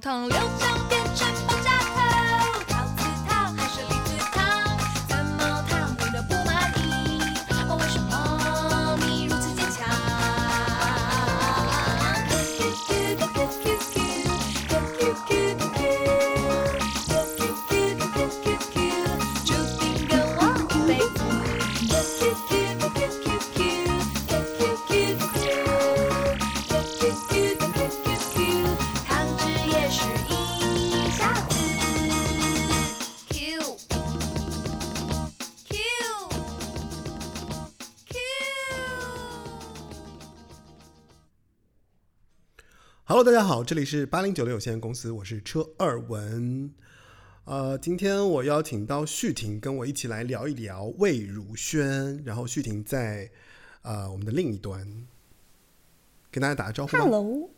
汤大家好，这里是八零九零有限公司，我是车二文。呃，今天我邀请到旭婷跟我一起来聊一聊魏如萱，然后旭婷在呃我们的另一端，跟大家打个招呼吧。Hello，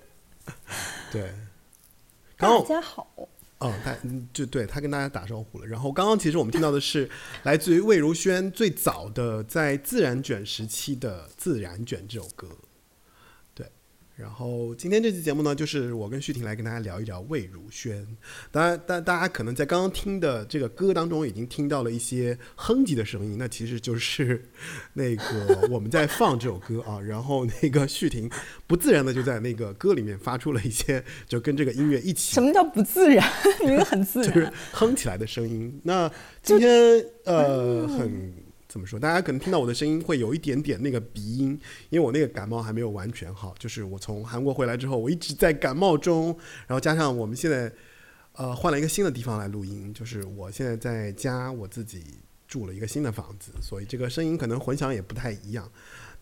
对，大家好。哦，他嗯就对他跟大家打招呼了。然后刚刚其实我们听到的是来自于魏如萱最早的在自然卷时期的《自然卷》这首歌。对，然后今天这期节目呢，就是我跟旭婷来跟大家聊一聊魏如萱。当然，但大家可能在刚刚听的这个歌当中已经听到了一些哼唧的声音，那其实就是那个我们在放这首歌啊。然后那个旭婷不自然的就在那个歌里面发出了一些就跟这个音乐一起什么叫不自然？明明很自然就是。哼起来的声音。那今天呃很怎么说？大家可能听到我的声音会有一点点那个鼻音，因为我那个感冒还没有完全好。就是我从韩国回来之后，我一直在感冒中，然后加上我们现在呃换了一个新的地方来录音，就是我现在在家我自己住了一个新的房子，所以这个声音可能混响也不太一样，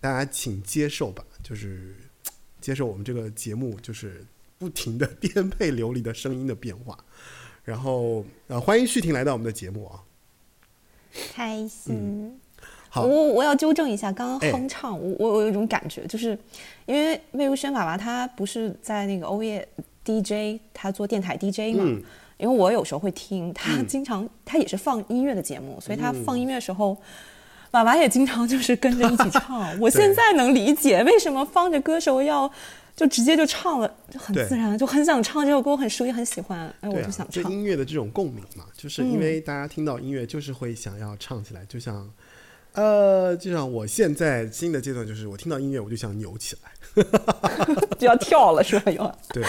大家请接受吧，就是 接受我们这个节目就是不停的 颠沛流离的声音的变化。然后呃，欢迎旭婷来到我们的节目啊。开心。好我我要纠正一下，刚刚哼唱，我我有一种感觉，就是因为魏如萱娃娃她不是在那个欧耶 DJ，她做电台 DJ 嘛。嗯因为我有时候会听，她经常、她也是放音乐的节目，所以她放音乐的时候，娃娃也经常就是跟着一起唱。我现在能理解为什么放着歌手要就直接就唱了，就很自然，就很想唱这首歌，我很熟悉，很喜欢，哎，我就想，唱。啊音乐的这种共鸣嘛，就是因为大家听到音乐就是会想要唱起来，就像呃，就像我现在新的阶段就是我听到音乐我就想扭起来。就要跳了是吧？要 对，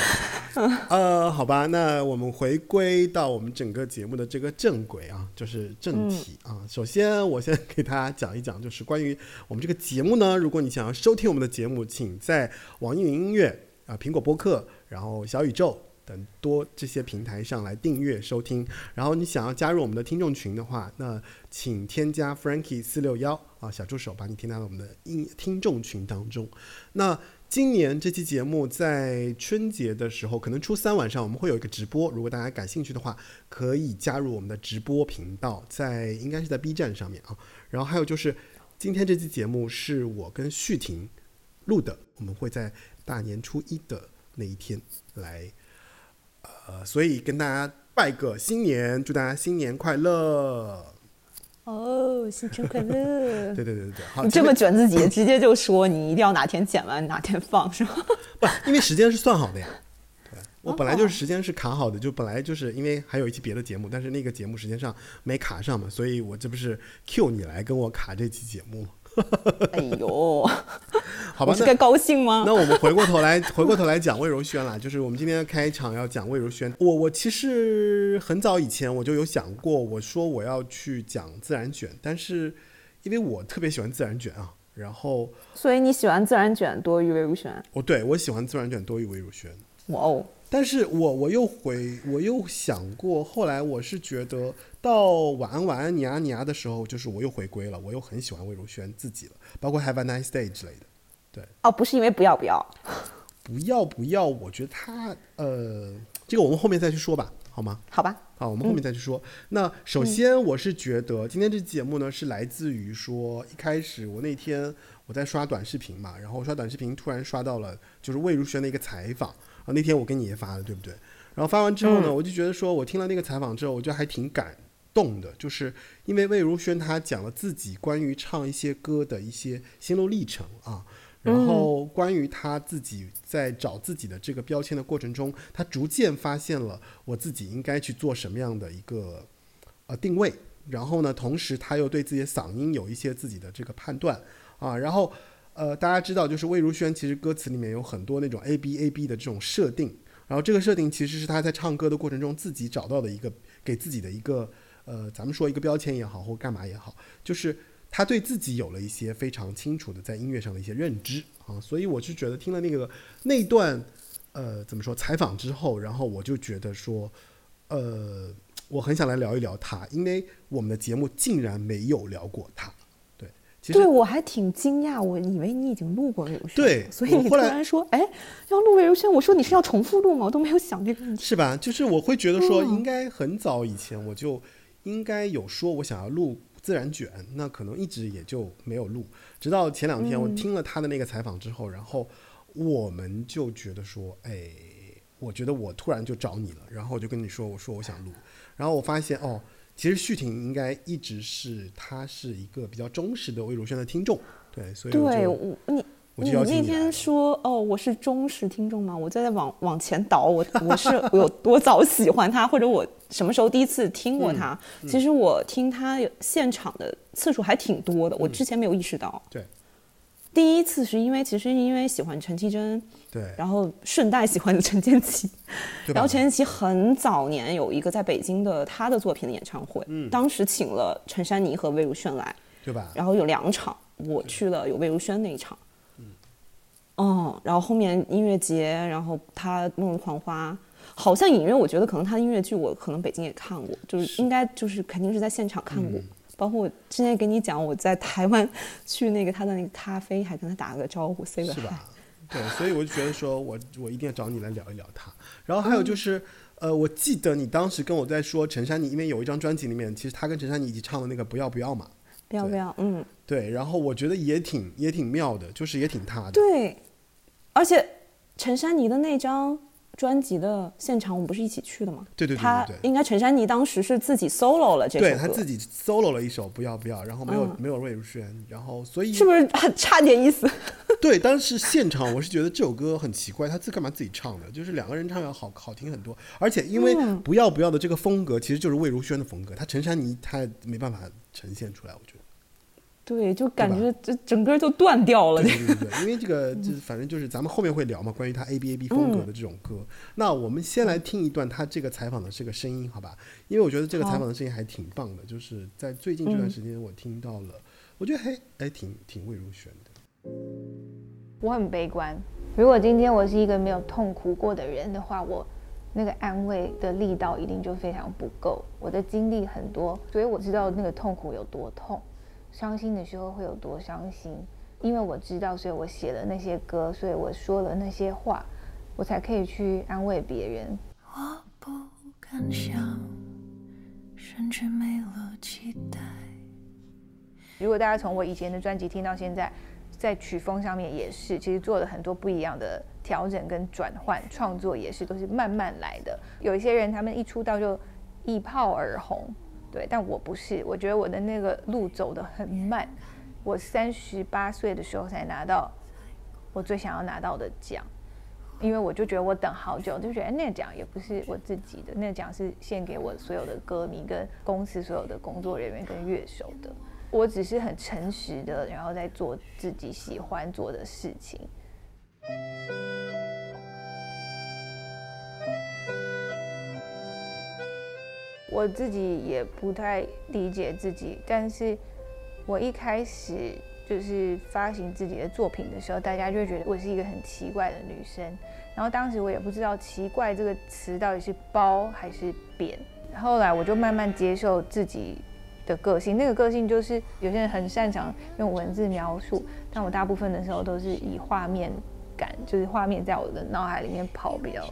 呃，好吧，那我们回归到我们整个节目的这个正轨啊，就是正题啊。首先，我先给大家讲一讲，就是关于我们这个节目呢，如果你想要收听我们的节目，请在网易云音乐啊、苹果播客，然后小宇宙。等多这些平台上来订阅收听，然后你想要加入我们的听众群的话，那请添加 Frankie 四六幺啊小助手把你添加到我们的音听众群当中。那今年这期节目在春节的时候，可能初三晚上我们会有一个直播，如果大家感兴趣的话，可以加入我们的直播频道，在应该是在 B 站上面啊。然后还有就是，今天这期节目是我跟旭婷录的，我们会在大年初一的那一天来，呃，所以跟大家拜个新年，祝大家新年快乐。哦，新春快乐！对对对对对，好，你这么前卷自己，直接就说你一定要哪天剪完哪天放是吗？面不，因为时间是算好的呀。对，我本来就是时间是卡好的，就本来就是因为还有一期别的节目，但是那个节目时间上没卡上嘛，所以我这不是 Q 你来跟我卡这期节目，哎呦，好吧你？是该高兴吗？那我们回过头来，回过头来讲魏如萱啦，就是我们今天开场要讲魏如萱。我我其实很早以前我就有想过，我说我要去讲自然卷，但是因为我特别喜欢自然卷啊，然后所以你喜欢自然卷多于魏如萱？哦对我喜欢自然卷多于魏如萱。哇哦，但是我我又回我又想过，后来我是觉得到晚安晚安你啊你啊的时候，就是我又回归了，我又很喜欢魏如萱自己了，包括 Have a Nice Day 之类的。对哦，不是因为不要不要，不要不要，我觉得他呃，这个我们后面再去说吧，好吗？好吧？好，我们后面再去说。那首先，我是觉得今天这期节目呢，是来自于说一开始我那天我在刷短视频嘛，然后刷短视频突然刷到了就是魏如萱的一个采访啊，那天我跟你也发了，对不对？然后发完之后呢，我就觉得说我听了那个采访之后，我觉得还挺感动的，就是因为魏如萱她讲了自己关于唱一些歌的一些心路历程啊。然后关于她自己在找自己的这个标签的过程中，她逐渐发现了我自己应该去做什么样的一个呃定位。然后呢，同时她又对自己的嗓音有一些自己的这个判断啊。然后呃，大家知道，就是魏如萱其实歌词里面有很多那种 A B A B 的这种设定。然后这个设定其实是他在唱歌的过程中自己找到的一个给自己的一个呃，咱们说一个标签也好，或干嘛也好，就是。他对自己有了一些非常清楚的在音乐上的一些认知啊，所以我是觉得听了那个那段呃怎么说采访之后，然后我就觉得说，呃，我很想来聊一聊他，因为我们的节目竟然没有聊过他。对，其实对我还挺惊讶，我以为你已经录过魏如萱，对所以你突然说，哎，要录魏如萱，我说你是要重复录吗？我都没有想这个问题。是吧？就是我会觉得说，嗯应该很早以前我就应该有说我想要录自然卷，那可能一直也就没有录，直到前两天我听了他的那个采访之后，然后我们就觉得说，哎，我觉得我突然就找你了，然后我就跟你说，我说我想录，然后我发现哦，其实旭婷应该一直是他是一个比较忠实的魏如萱的听众，对，所以我对就我你。我就你那天说哦，我是忠实听众吗？我在往往前倒，我我是 我有多早喜欢他，或者我什么时候第一次听嗯过他？其实我听他现场的次数还挺多的，我之前没有意识到。对第一次是因为其实因为喜欢陈绮贞，对然后顺带喜欢了陈建奇，对然后陈建奇很早年有一个在北京的他的作品的演唱会，嗯当时请了陈珊妮和魏如萱来，对吧？然后有两场，我去了有魏如萱那一场。嗯，然后后面音乐节，然后他《梦日狂花》，好像隐约我觉得可能他的音乐剧我可能北京也看过，就是应该就是肯定是在现场看过。包括我之前给你讲，我在台湾去那个他的那个咖啡，还跟他打了个招呼，say 个是 hi。吧？对，所以我就觉得说我我一定要找你来聊一聊他。然后还有就是，呃，我记得你当时跟我在说陈珊妮，因为有一张专辑里面，其实他跟陈珊妮一起唱的那个《不要不要》嘛，不要不要，嗯，对。然后我觉得也挺也挺妙的，就是也挺他的。对，而且陈珊妮的那张专辑的现场，我们不是一起去的吗？对对对对他对应该陈珊妮当时是自己 solo 了这首歌，对他自己 solo 了一首《不要不要》，然后没有、嗯没有魏如萱，然后所以是不是很差点意思？对，当时现场我是觉得这首歌很奇怪，他自干嘛自己唱的？就是两个人唱要好好听很多，而且因为嗯不要不要的这个风格其实就是魏如萱的风格，他陈珊妮他没办法呈现出来，我觉得。对，就感觉这整个就断掉了。对对对对，因为这个就是反正就是咱们后面会聊嘛，关于他 A B A B 风格的这种歌。那我们先来听一段他这个采访的这个声音，好吧？因为我觉得这个采访的声音还挺棒的，就是在最近这段时间我听到了，我觉得还还，挺挺魏如萱的。我很悲观。如果今天我是一个没有痛苦过的人的话，我那个安慰的力道一定就非常不够。我的经历很多，所以我知道那个痛苦有多痛，伤心的时候会有多伤心。因为我知道，所以我写了那些歌，所以我说了那些话，我才可以去安慰别人。我不敢想，甚至没了期待。如果大家从我以前的专辑听到现在，在曲风上面也是，其实做了很多不一样的调整跟转换，创作也是都是慢慢来的。有一些人他们一出道就一炮而红，对，但我不是，我觉得我的那个路走得很慢。我三十八岁的时候才拿到我最想要拿到的奖，因为我就觉得我等好久，就觉得那个奖也不是我自己的，那个奖是献给我所有的歌迷跟公司所有的工作人员跟乐手的。我只是很诚实的，然后在做自己喜欢做的事情。我自己也不太理解自己，但是我一开始就是发行自己的作品的时候，大家就觉得我是一个很奇怪的女生。然后当时我也不知道“奇怪”这个词到底是褒还是贬。后来我就慢慢接受自己的个性，那个个性就是有些人很擅长用文字描述，但我大部分的时候都是以画面感，就是画面在我的脑海里面跑比较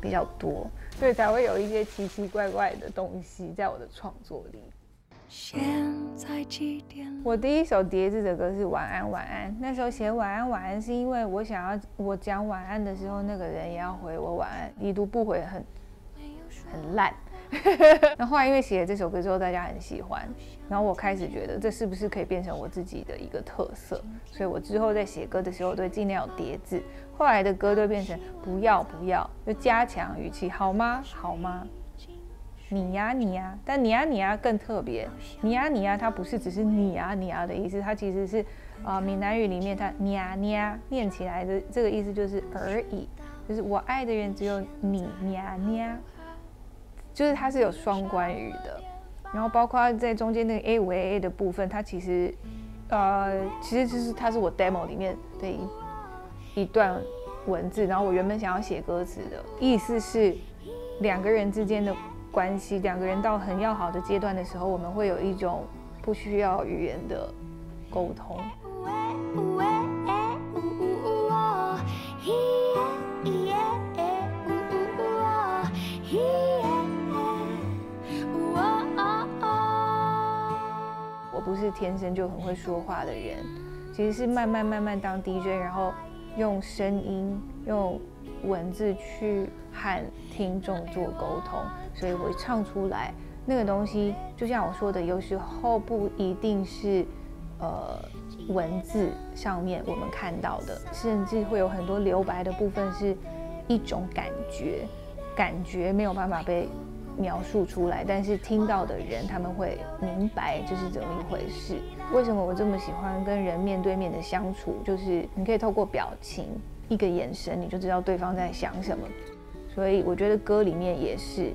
比较多，所以才会有一些奇奇怪怪的东西在我的创作里。现在几点？我第一首叠字的歌是《晚安晚安》，那时候写晚安晚安是因为我想要我讲晚安的时候，那个人也要回我晚安，已读不回很很烂。那后来因为写了这首歌之后，大家很喜欢，然后我开始觉得这是不是可以变成我自己的一个特色，所以我之后在写歌的时候都会尽量有叠字。后来的歌都变成不要不要，就加强语气，好吗？好吗？你呀你呀，但你呀你呀更特别，你呀你呀它不是只是你呀你呀的意思，它其实是啊闽南语里面它你呀你呀念起来的这个意思就是而已，就是我爱的人只有你你呀你呀。就是它是有双关语的，然后包括在中间那个 A 五 A A 的部分，它其实，呃，其实就是它是我 demo 里面的一一段文字，然后我原本想要写歌词的意思是，两个人之间的关系，两个人到很要好的阶段的时候，我们会有一种不需要语言的沟通。我不是天生就很会说话的人，其实是慢慢慢慢当 DJ，然后用声音、用文字去和听众做沟通，所以我唱出来那个东西，就像我说的，有时候不一定是呃文字上面我们看到的，甚至会有很多留白的部分，是一种感觉，感觉没有办法被。描述出来，但是听到的人他们会明白这是怎么一回事。为什么我这么喜欢跟人面对面的相处？就是你可以透过表情、一个眼神，你就知道对方在想什么。所以我觉得歌里面也是，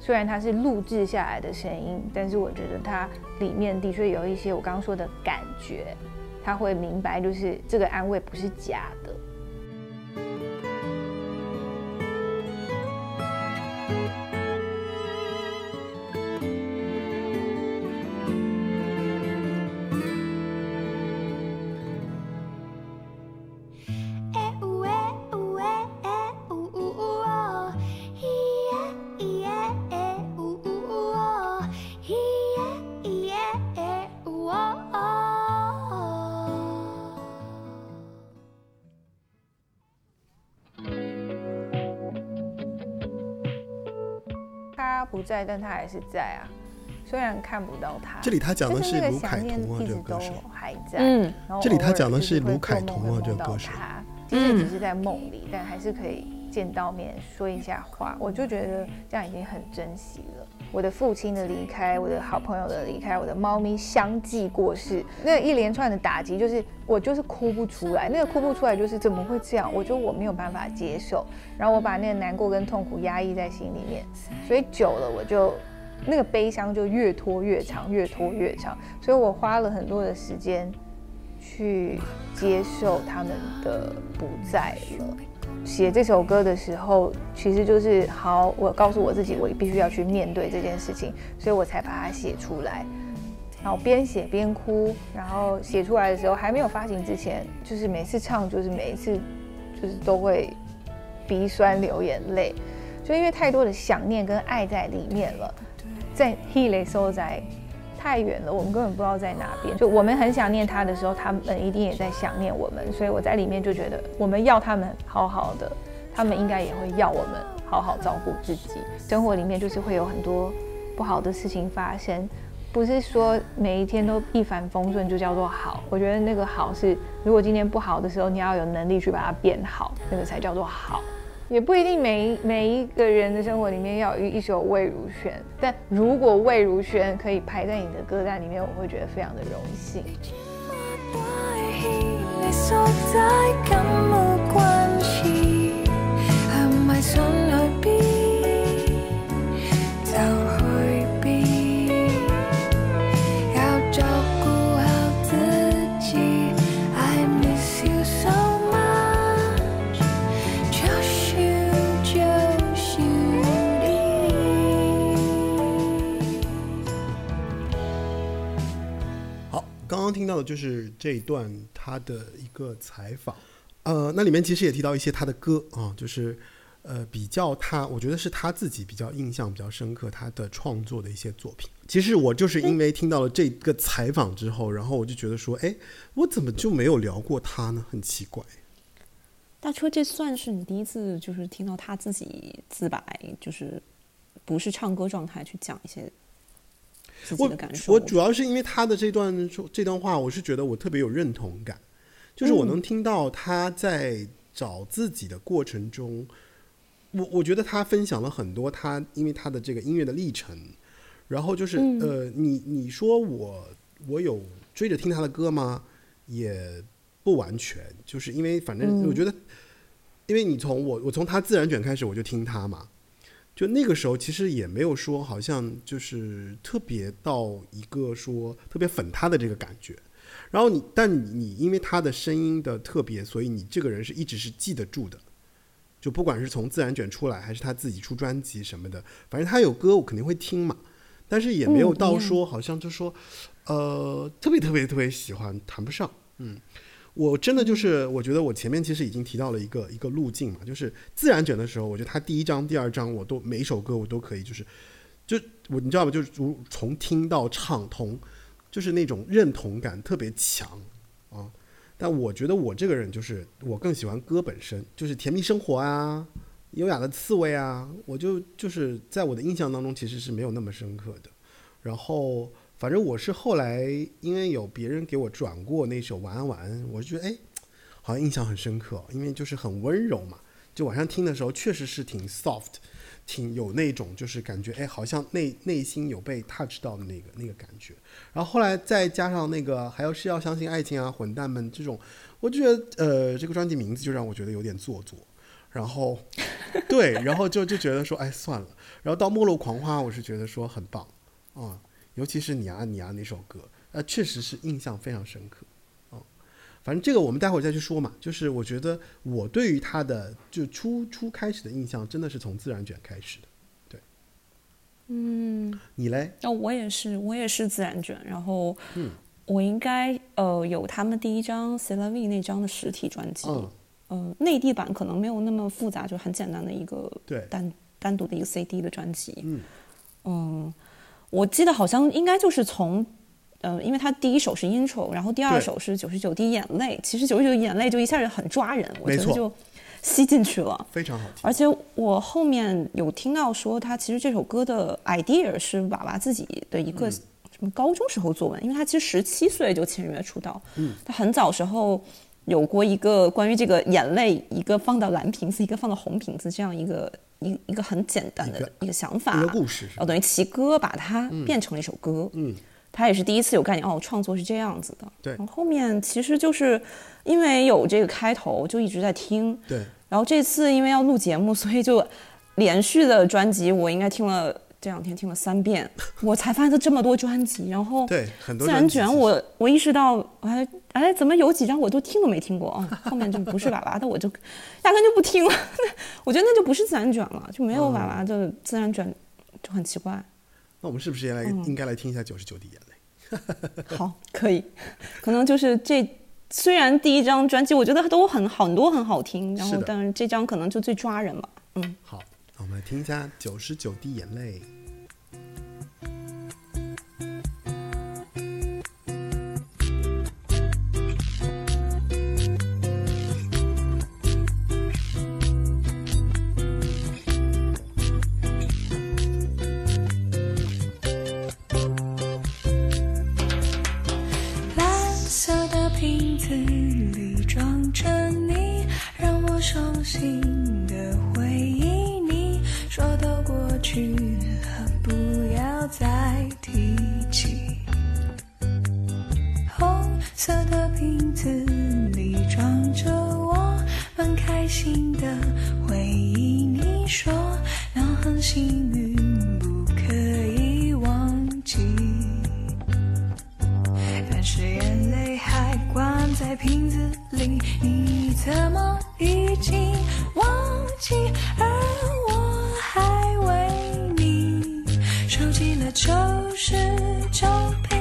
虽然它是录制下来的声音，但是我觉得它里面的确有一些我刚刚说的感觉，他会明白，就是这个安慰不是假的。在，但他还是在啊。虽然看不到他，这里他讲的是卢凯彤啊，这个歌手还在。嗯，这里他讲的是卢凯彤啊，这个歌手。即使只是在梦里，但还是可以见到面说一下话。我就觉得这样已经很珍惜了。我的父亲的离开，我的好朋友的离开，我的猫咪相继过世，那一连串的打击，就是我就是哭不出来。那个哭不出来，就是怎么会这样？我觉得我没有办法接受，然后我把那个难过跟痛苦压抑在心里面，所以久了我就那个悲伤就越拖越长，越拖越长。所以我花了很多的时间去接受他们的不在了。写这首歌的时候，其实就是好，我告诉我自己，我必须要去面对这件事情，所以我才把它写出来。然后边写边哭，然后写出来的时候还没有发行之前，就是每次唱，就是每一次，就是都会鼻酸流眼泪，就因为太多的想念跟爱在里面了，在 He 雷收在。太远了，我们根本不知道在哪边。就我们很想念他的时候，他们一定也在想念我们。所以我在里面就觉得，我们要他们好好的，他们应该也会要我们好好照顾自己。生活里面就是会有很多不好的事情发生，不是说每一天都一帆风顺就叫做好。我觉得那个好是，如果今天不好的时候，你要有能力去把它变好，那个才叫做好。也不一定每每一个人的生活里面要有一首魏如萱，但如果魏如萱可以排在你的歌单里面，我会觉得非常的荣幸。刚刚听到的就是这一段他的一个采访，呃，那里面其实也提到一些他的歌啊，就是呃比较他，我觉得是他自己比较印象比较深刻他的创作的一些作品。其实我就是因为听到了这个采访之后，然后我就觉得说，哎，我怎么就没有聊过他呢？很奇怪。大车，这算是你第一次就是听到他自己自白，就是不是唱歌状态去讲一些自己我的感受。我主要是因为他的这段说这段话，我是觉得我特别有认同感，就是我能听到他在找自己的过程中，我我觉得他分享了很多他因为他的这个音乐的历程，然后就是、呃，你你说我我有追着听他的歌吗？也不完全，就是因为反正我觉得，因为你从我我从他自然卷开始我就听他嘛，就那个时候其实也没有说好像就是特别到一个说特别粉他的这个感觉。然后你，但你你因为他的声音的特别，所以你这个人是一直是记得住的。就不管是从自然卷出来，还是他自己出专辑什么的，反正他有歌我肯定会听嘛。但是也没有到说好像就说，呃，特别特别特别喜欢，谈不上。嗯，我真的就是我觉得我前面其实已经提到了一个一个路径嘛，就是自然卷的时候，我觉得他第一章、第二章我都每一首歌我都可以，就是就我你知道吗？就是如从听到唱通，就是那种认同感特别强啊。但我觉得我这个人就是我更喜欢歌本身，就是甜蜜生活啊，优雅的刺猬啊，我就就是在我的印象当中其实是没有那么深刻的。然后反正我是后来因为有别人给我转过那首晚安晚安，我就觉得哎，好像印象很深刻，因为就是很温柔嘛。就晚上听的时候确实是挺 soft，挺有那种就是感觉哎，好像内内心有被 touch 到的那个那个感觉。然后后来再加上那个还有是要相信爱情啊，混蛋们这种，我就觉得呃这个专辑名字就让我觉得有点做作。然后 对，然后就就觉得说哎算了。然后到末路狂花，我是觉得说很棒啊、尤其是你啊你啊那首歌，呃确实是印象非常深刻。哦，反正这个我们待会儿再去说嘛。就是我觉得我对于他的就初初开始的印象，真的是从自然卷开始的。对，嗯，你嘞？那我也是，我也是自然卷，然后嗯我应该呃有他们第一张 C L V 那张的实体专辑，嗯，呃，内地版可能没有那么复杂，就很简单的一个对单单独的一个 CD 的专辑。嗯嗯我记得好像应该就是从，呃，因为他第一首是 intro，然后第二首是九十九滴眼泪，其实九十九滴眼泪就一下子很抓人，我觉得就吸进去了。非常好听。而且我后面有听到说，他其实这首歌的 idea 是娃娃自己的一个嗯。什么高中时候作文，因为他其实十七岁就签约出道，嗯，他很早时候有过一个关于这个眼泪，一个放到蓝瓶子，一个放到红瓶子这样一个一一个很简单的一个想法，一个故事然后等于奇哥把它变成了一首歌，嗯，他也是第一次有概念哦，创作是这样子的，对。然后后面其实就是因为有这个开头，就一直在听，对，然后这次因为要录节目，所以就连续的专辑，我应该听了这两天听了三遍，我才发现他这么多专辑。然后对很多自然卷我，我意识到，哎哎，怎么有几张我都听都没听过啊？后面就不是娃娃的，我就压根就不听了。我觉得那就不是自然卷了，就没有娃娃的自然卷，就很奇怪。那我们是不是也来、嗯应该来听一下九十九滴眼泪？好，可以，可能就是这。虽然第一张专辑我觉得都很好很多很好听，然后但是这张可能就最抓人吧。嗯，好，们来听一下九十九滴眼泪。蓝色的瓶子里装着你，让我伤心去了，不要再提起。红色的瓶子里装着我，们开心的回忆。你说那很幸运，不可以忘记。但是眼泪还关在瓶子里，你怎么已经忘记？而我就是照片。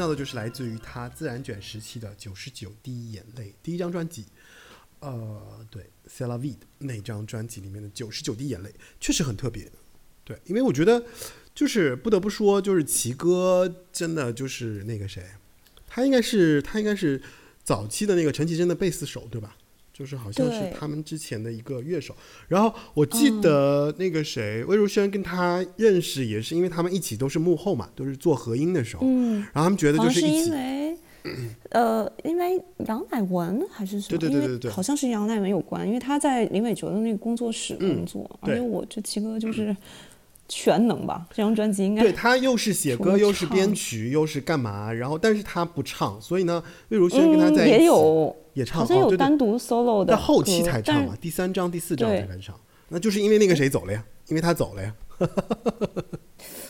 到的就是来自于他自然卷时期的《九十九滴眼泪》第一张专辑，呃，对 c e l a v i d 那张专辑里面的《九十九滴眼泪》确实很特别。对，因为我觉得就是不得不说，就是奇哥真的就是那个谁，他应该是他应该是早期的那个陈绮贞的贝斯手，对吧？就是好像是他们之前的一个乐手。然后我记得那个谁，魏如萱跟他认识也是因为他们一起都是幕后嘛，都是做合音的时候。嗯，然后他们觉得就是一起因为，呃，因为杨乃文还是什么？对对对对因为对好像是杨乃文有关，因为他在林伟哲的那个工作室工作，而对且我这七哥就是 全能吧，这张专辑应该对他又是写歌，又是编曲，又是干嘛？然后但是他不唱，所以呢，魏如萱跟他嗯在一起、也有也唱，好像有单独 solo 的歌，但后期才唱嘛，第三章、第四章才开始唱。那就是因为那个谁走了呀，因为他走了呀。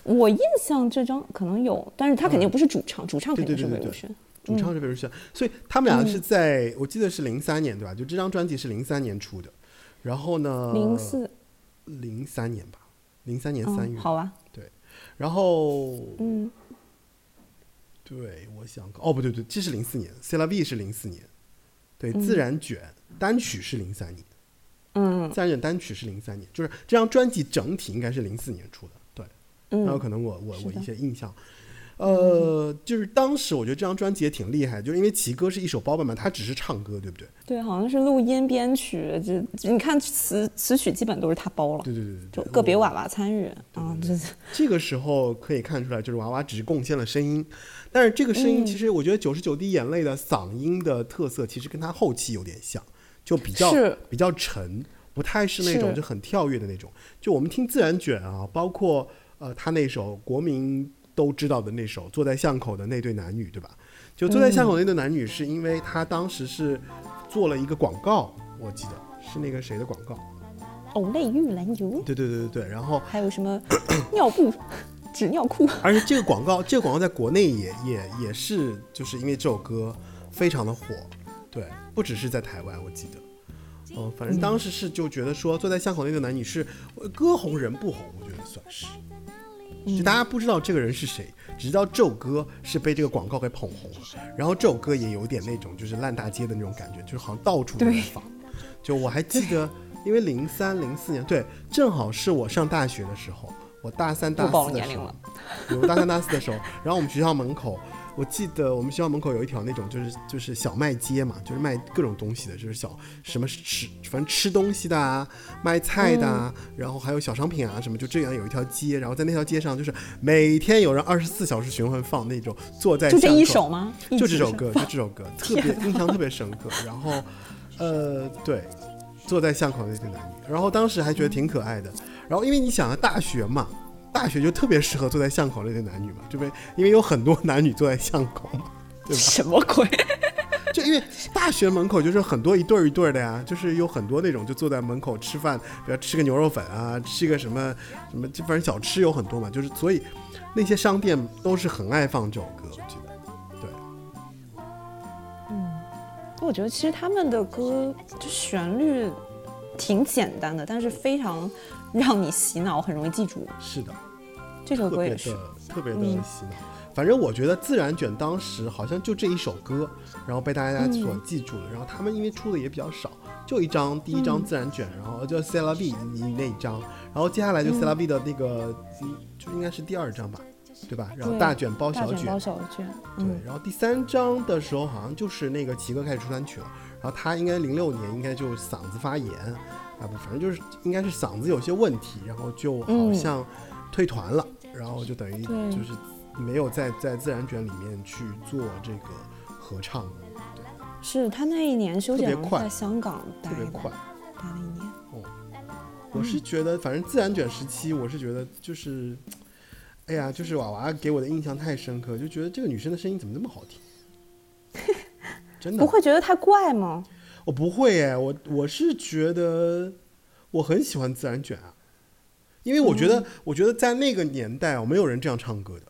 我印象这张可能有，但是他肯定不是主唱，主唱肯定是对对对对魏如萱。主唱是魏如萱，所以他们俩是在、我记得是零三年对吧？就这张专辑是零三年出的，然后呢，零四，零三年吧，零三年三嗯，月，好吧，然后嗯，对，我想哦不对对，这是零四年 c l a V 是零四年，对，嗯。自然卷单曲是零三年。嗯。自然卷单曲是零三年，就是这张专辑整体应该是零四年出的，对。嗯，还有可能我我我一些印象，呃，就是当时我觉得这张专辑也挺厉害，就是因为齐哥是一手包办嘛，他只是唱歌，对不对？对，好像是录音编曲，就就你看词词曲基本都是他包了，对对对对就，个别娃娃参与啊，这是。这个时候可以看出来，就是娃娃只是贡献了声音，但是这个声音嗯。其实我觉得九十九滴眼泪的嗓音的特色其实跟他后期有点像，就比较是。比较沉，不太是那种就很跳跃的那种。就我们听自然卷啊，包括呃他那首国民都知道的那首《坐在巷口的那对男女》，对吧？就坐在巷口的那对男女，是因为他当时是做了一个广告，我记得是那个谁的广告。欧蕾玉兰油，对对对对对，然后还有什么？尿布、纸尿裤，而且这个广告，这个广告在国内也也也是，就是因为这首歌非常的火，对，不只是在台湾，我记得，嗯，反正当时是就觉得说，坐在巷口那个男女是呃歌红人不红，我觉得算是，就大家不知道这个人是谁，只知道这首歌是被这个广告给捧红了，然后这首歌也有点那种就是烂大街的那种感觉，就是好像到处都放，就我还记得，因为零三零四年，对，正好是我上大学的时候，我大三大四的时候露年龄了。有大三大四的时候，然后我们学校门口，我记得我们学校门口有一条那种就是就是小卖街嘛，就是卖各种东西的，就是小什么吃反正吃东西的啊，卖菜的啊，然后还有小商品啊什么，就这样有一条街，然后在那条街上就是每天有人二十四小时循环放那种坐在就这一首吗？就这首歌，就这首歌，特别印象特别深刻。然后，呃，对，坐在巷口那个男女，然后当时还觉得挺可爱的。然后因为你想啊，大学嘛，大学就特别适合坐在巷口那对男女嘛，对不对？因为有很多男女坐在巷口嘛，对吧？什么鬼？就因为大学门口就是很多一对儿一对儿的呀，就是有很多那种就坐在门口吃饭，比如吃个牛肉粉啊，吃个什么什么，就反正小吃有很多嘛，就是所以那些商店都是很爱放这首歌，我记得。对，嗯我觉得其实他们的歌就旋律挺简单的，但是非常让你洗脑，很容易记住。是的，这首歌也是。特别的嗯洗脑。反正我觉得自然卷当时好像就这一首歌，然后被大家所嗯记住了。然后他们因为出的也比较少，就一张，第一张自然卷，然后就 C L B 你那一张，然后接下来就 C L B 的那个，嗯就应该是第二张吧，对吧？然后大卷包小卷包，小卷，对嗯，，然后第三张的时候好像就是那个奇哥开始出单曲了，然后他应该零六年应该就嗓子发炎啊不，反正就是应该是嗓子有些问题，然后就好嗯像退团了，然后就等于就是没有在在自然卷里面去做这个合唱，对，是他那一年休息特别快在香港待，特别快。待了一年。我是觉得，反正自然卷时期，我是觉得就是，哎呀，就是娃娃给我的印象太深刻，就觉得这个女生的声音怎么那么好听，真的不会觉得太怪吗？我不会哎，我我是觉得我很喜欢自然卷啊，因为我觉得、我觉得在那个年代哦，没有人这样唱歌的，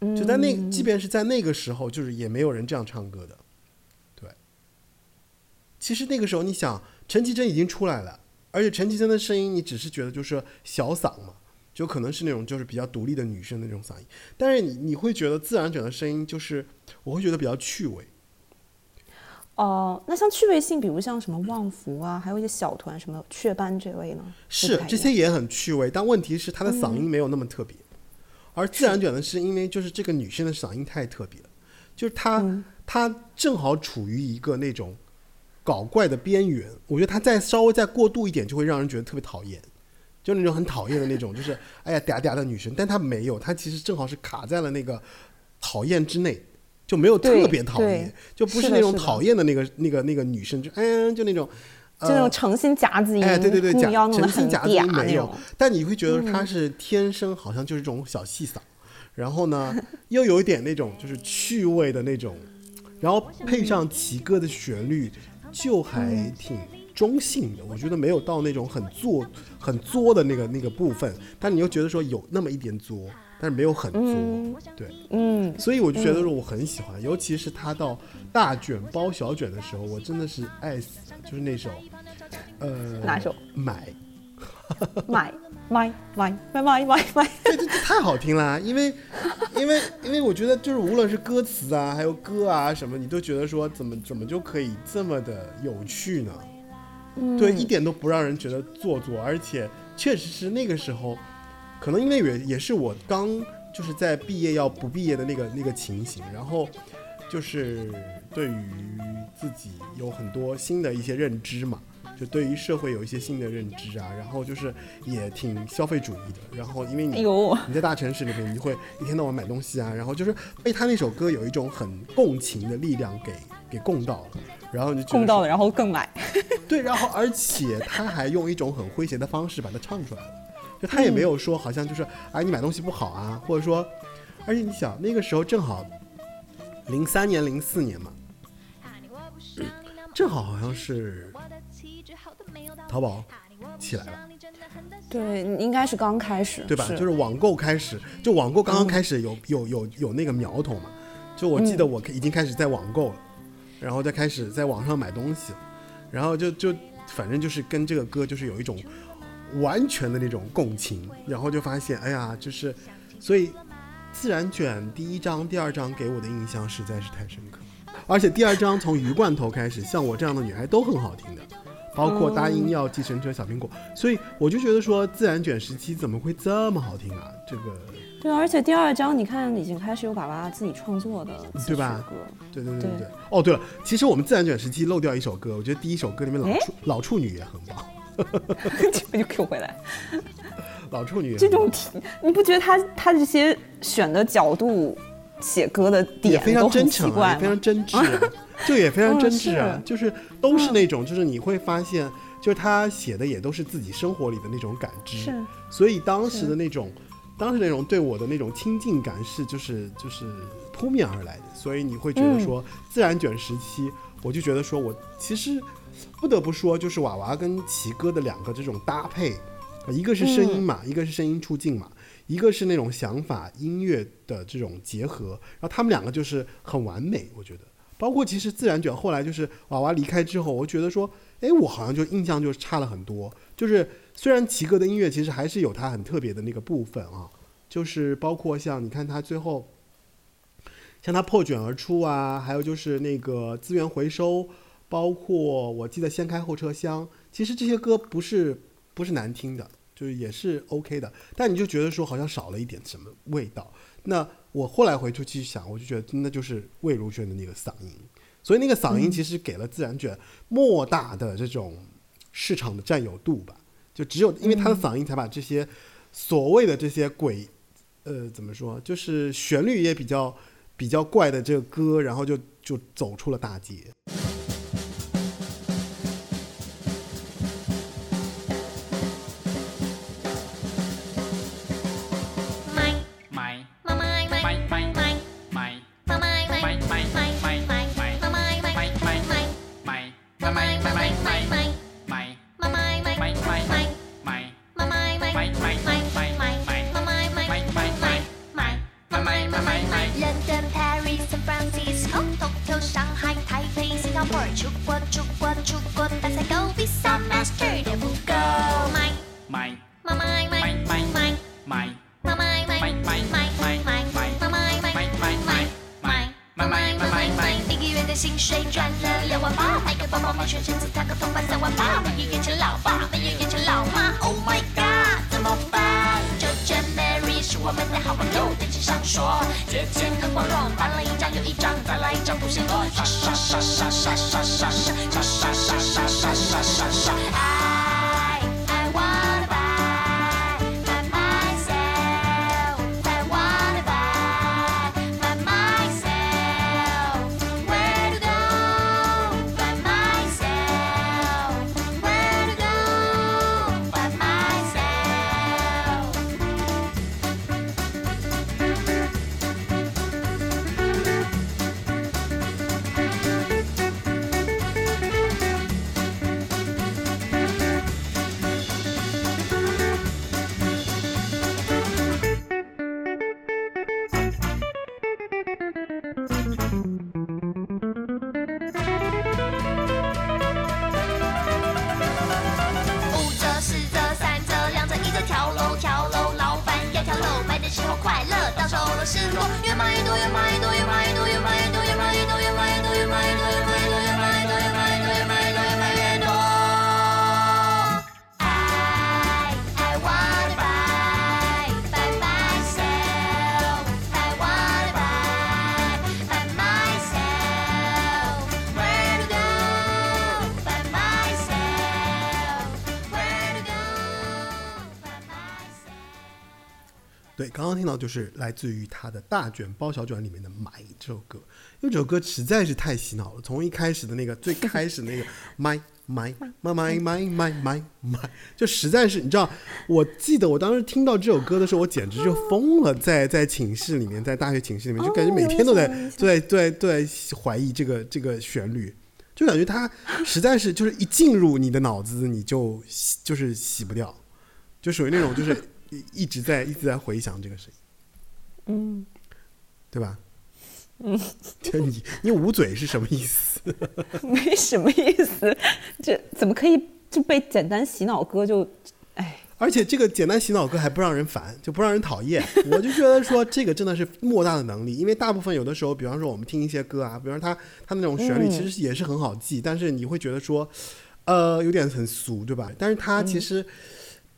嗯，就在那，即便是在那个时候，就是也没有人这样唱歌的，对。其实那个时候，你想陈绮贞已经出来了，而且陈绮贞的声音，你只是觉得就是小嗓嘛，就可能是那种就是比较独立的女生的那种嗓音，但是你你会觉得自然卷的声音就是我会觉得比较趣味，哦、那像趣味性，比如像什么旺福啊，还有一些小团，什么雀斑这类呢？是这些也很趣味，但问题是她的嗓音没有那么特别，而自然卷呢是因为就是这个女生的嗓音太特别了，就是她、她正好处于一个那种搞怪的边缘，我觉得她再稍微再过度一点，就会让人觉得特别讨厌，就那种很讨厌的那种，就是哎呀嗲嗲的女生，但她没有，她其实正好是卡在了那个讨厌之内。就没有特别讨厌，就不是那种讨厌的那个那个那个女生，就嗯，就那种，就那呃种诚心夹子音，哎，对对对，诚心夹子音没有。，但你会觉得她是天生好像就是这种小细嗓，然后呢 又有一点那种就是趣味的那种，然后配上齐哥的旋律，就还挺中性的。我觉得没有到那种很作很作的那个那个部分，但你又觉得说有那么一点作，但是没有很作，对。嗯，所以我就觉得说我很喜欢，尤其是他到大卷包小卷的时候，我真的是爱死了，就是那首，呃，哪首？买，买买买买买买买，对，太好听啦！因为，因为，因为我觉得就是无论是歌词啊，还有歌啊什么，你都觉得说怎么怎么就可以这么的有趣呢？对，一点都不让人觉得做作，而且确实是那个时候，可能因为也也是我刚就是在毕业要不毕业的那个那个情形，然后就是对于自己有很多新的一些认知嘛，就对于社会有一些新的认知啊，然后就是也挺消费主义的，然后因为你哎，你在大城市里面，你会一天到晚买东西啊，然后就是被他那首歌有一种很共情的力量给给供到了，然后你供到了，然后更买。对，然后而且他还用一种很诙谐的方式把它唱出来了，就他也没有说好像就是哎你买东西不好啊，或者说，而且你想那个时候正好零三年零四年嘛，正好好像是淘宝起来了。对，应该是刚开始，对吧？就是网购开始，就网购刚刚开始有、有有有那个苗头嘛。就我记得我已经开始在网购了，然后再开始在网上买东西，然后就就反正就是跟这个歌就是有一种完全的那种共情，然后就发现哎呀，就是所以自然卷第一章、第二章给我的印象实在是太深刻，而且第二章从鱼罐头开始，像我这样的女孩都很好听的。包括答应要计程车、小苹果，所以我就觉得说，自然卷时期怎么会这么好听啊？这个，对，而且第二章你看已经开始有爸爸自己创作的对吧？歌，对对对对对。哦，对了，其实我们自然卷时期漏掉一首歌，我觉得第一首歌里面老哎处老处女也很棒，这就 Q 回来。老处女。这种题，你不觉得他他这些选的角度、写歌的点非常真诚啊，奇怪非常？真挚啊，就也非常嗯真挚啊，是就是都是那种，就是你会发现，就是他写的也都是自己生活里的那种感知，是。所以当时的那种，当时那种对我的那种亲近感是就是就是扑面而来的，所以你会觉得说，自然卷时期，我就觉得说我其实不得不说，就是娃娃跟奇哥的两个这种搭配，呃一个是声音嘛，一个是声音出镜嘛。一个是那种想法音乐的这种结合，然后他们两个就是很完美，我觉得。包括其实自然卷后来就是娃娃离开之后，我觉得说，哎，我好像就印象就差了很多。就是虽然奇哥的音乐其实还是有他很特别的那个部分啊，就是包括像你看他最后，像他破卷而出啊，还有就是那个资源回收，包括我记得掀开后车厢，其实这些歌不是不是难听的，就是也是 OK 的，但你就觉得说好像少了一点什么味道。那我后来回头去想，我就觉得那就是魏如萱的那个嗓音，所以那个嗓音其实给了自然卷莫大的这种市场的占有度吧。就只有因为他的嗓音，才把这些所谓的这些鬼，呃，怎么说，就是旋律也比较比较怪的这个歌，然后就就走出了大街。对，刚刚听到就是来自于他的《大卷包小卷》里面的《买》这首歌，因为这首歌实在是太洗脑了。从一开始的那个最开始那个买买买买买买买买，就实在是你知道，我记得我当时听到这首歌的时候，我简直就疯了，在在寝室里面，在大学寝室里面，就感觉每天都在有印象有印象对对对怀疑这个这个旋律。就感觉它实在是就是一进入你的脑子，你就洗就是洗不掉，就属于那种就是一一直在一直在回想这个声音。嗯，对吧？嗯，就你你捂嘴是什么意思？没什么意思，这怎么可以就被简单洗脑歌就，哎，而且这个简单洗脑歌还不让人烦，就不让人讨厌。我就觉得说这个真的是莫大的能力，因为大部分有的时候，比方说我们听一些歌啊，比方说它它那种旋律其实也是很好记，但是你会觉得说，呃，有点很俗，对吧？但是它其实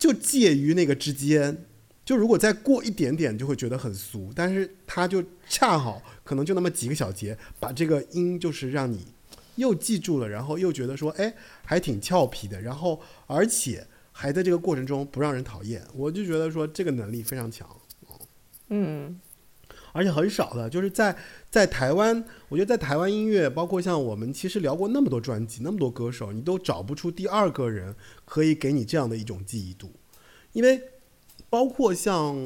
就介于那个之间。就如果再过一点点，就会觉得很俗，但是它就恰好可能就那么几个小节，把这个音就是让你又记住了，然后又觉得说，哎，还挺俏皮的，然后而且还在这个过程中不让人讨厌，我就觉得说这个能力非常强，嗯，而且很少的，就是在在台湾，我觉得在台湾音乐，包括像我们其实聊过那么多专辑，那么多歌手，你都找不出第二个人可以给你这样的一种记忆度，因为包括像。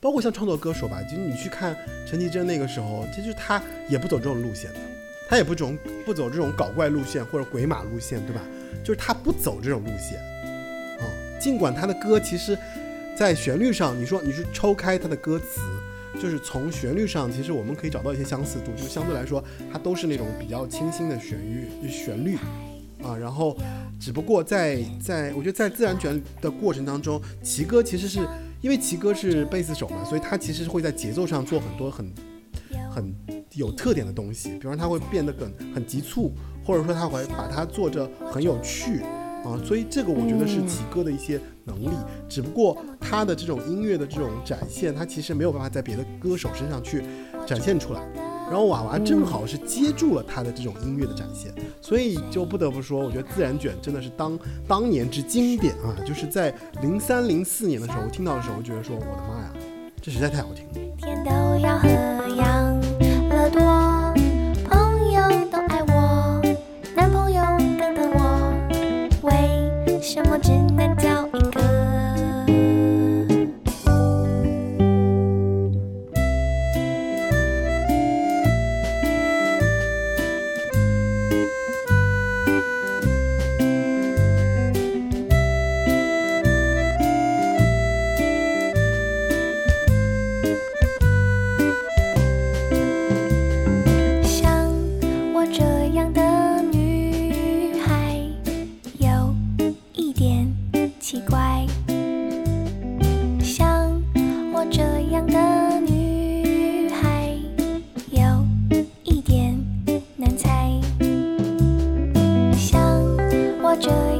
包括像创作歌手吧，就是你去看陈绮贞那个时候，其实他也不走这种路线的，他也不走不走这种搞怪路线或者鬼马路线，对吧？就是他不走这种路线，啊、尽管他的歌其实，在旋律上，你说你是抽开他的歌词，就是从旋律上，其实我们可以找到一些相似度，就相对来说，它都是那种比较清新的旋律旋律，啊，然后只不过在在我觉得在自然卷的过程当中，奇哥其实是因为奇哥是贝斯手嘛，所以他其实会在节奏上做很多很很有特点的东西，比方他会变得很很急促，或者说他会把它做着很有趣啊，所以这个我觉得是齐哥的一些能力，只不过他的这种音乐的这种展现，他其实没有办法在别的歌手身上去展现出来。然后娃娃正好是接住了他的这种音乐的展现，所以就不得不说，我觉得自然卷真的是当当年之经典啊！就是在零三零四年的时候，我听到的时候，我觉得说，我的妈呀，这实在太好听了。天都要喝养乐多，我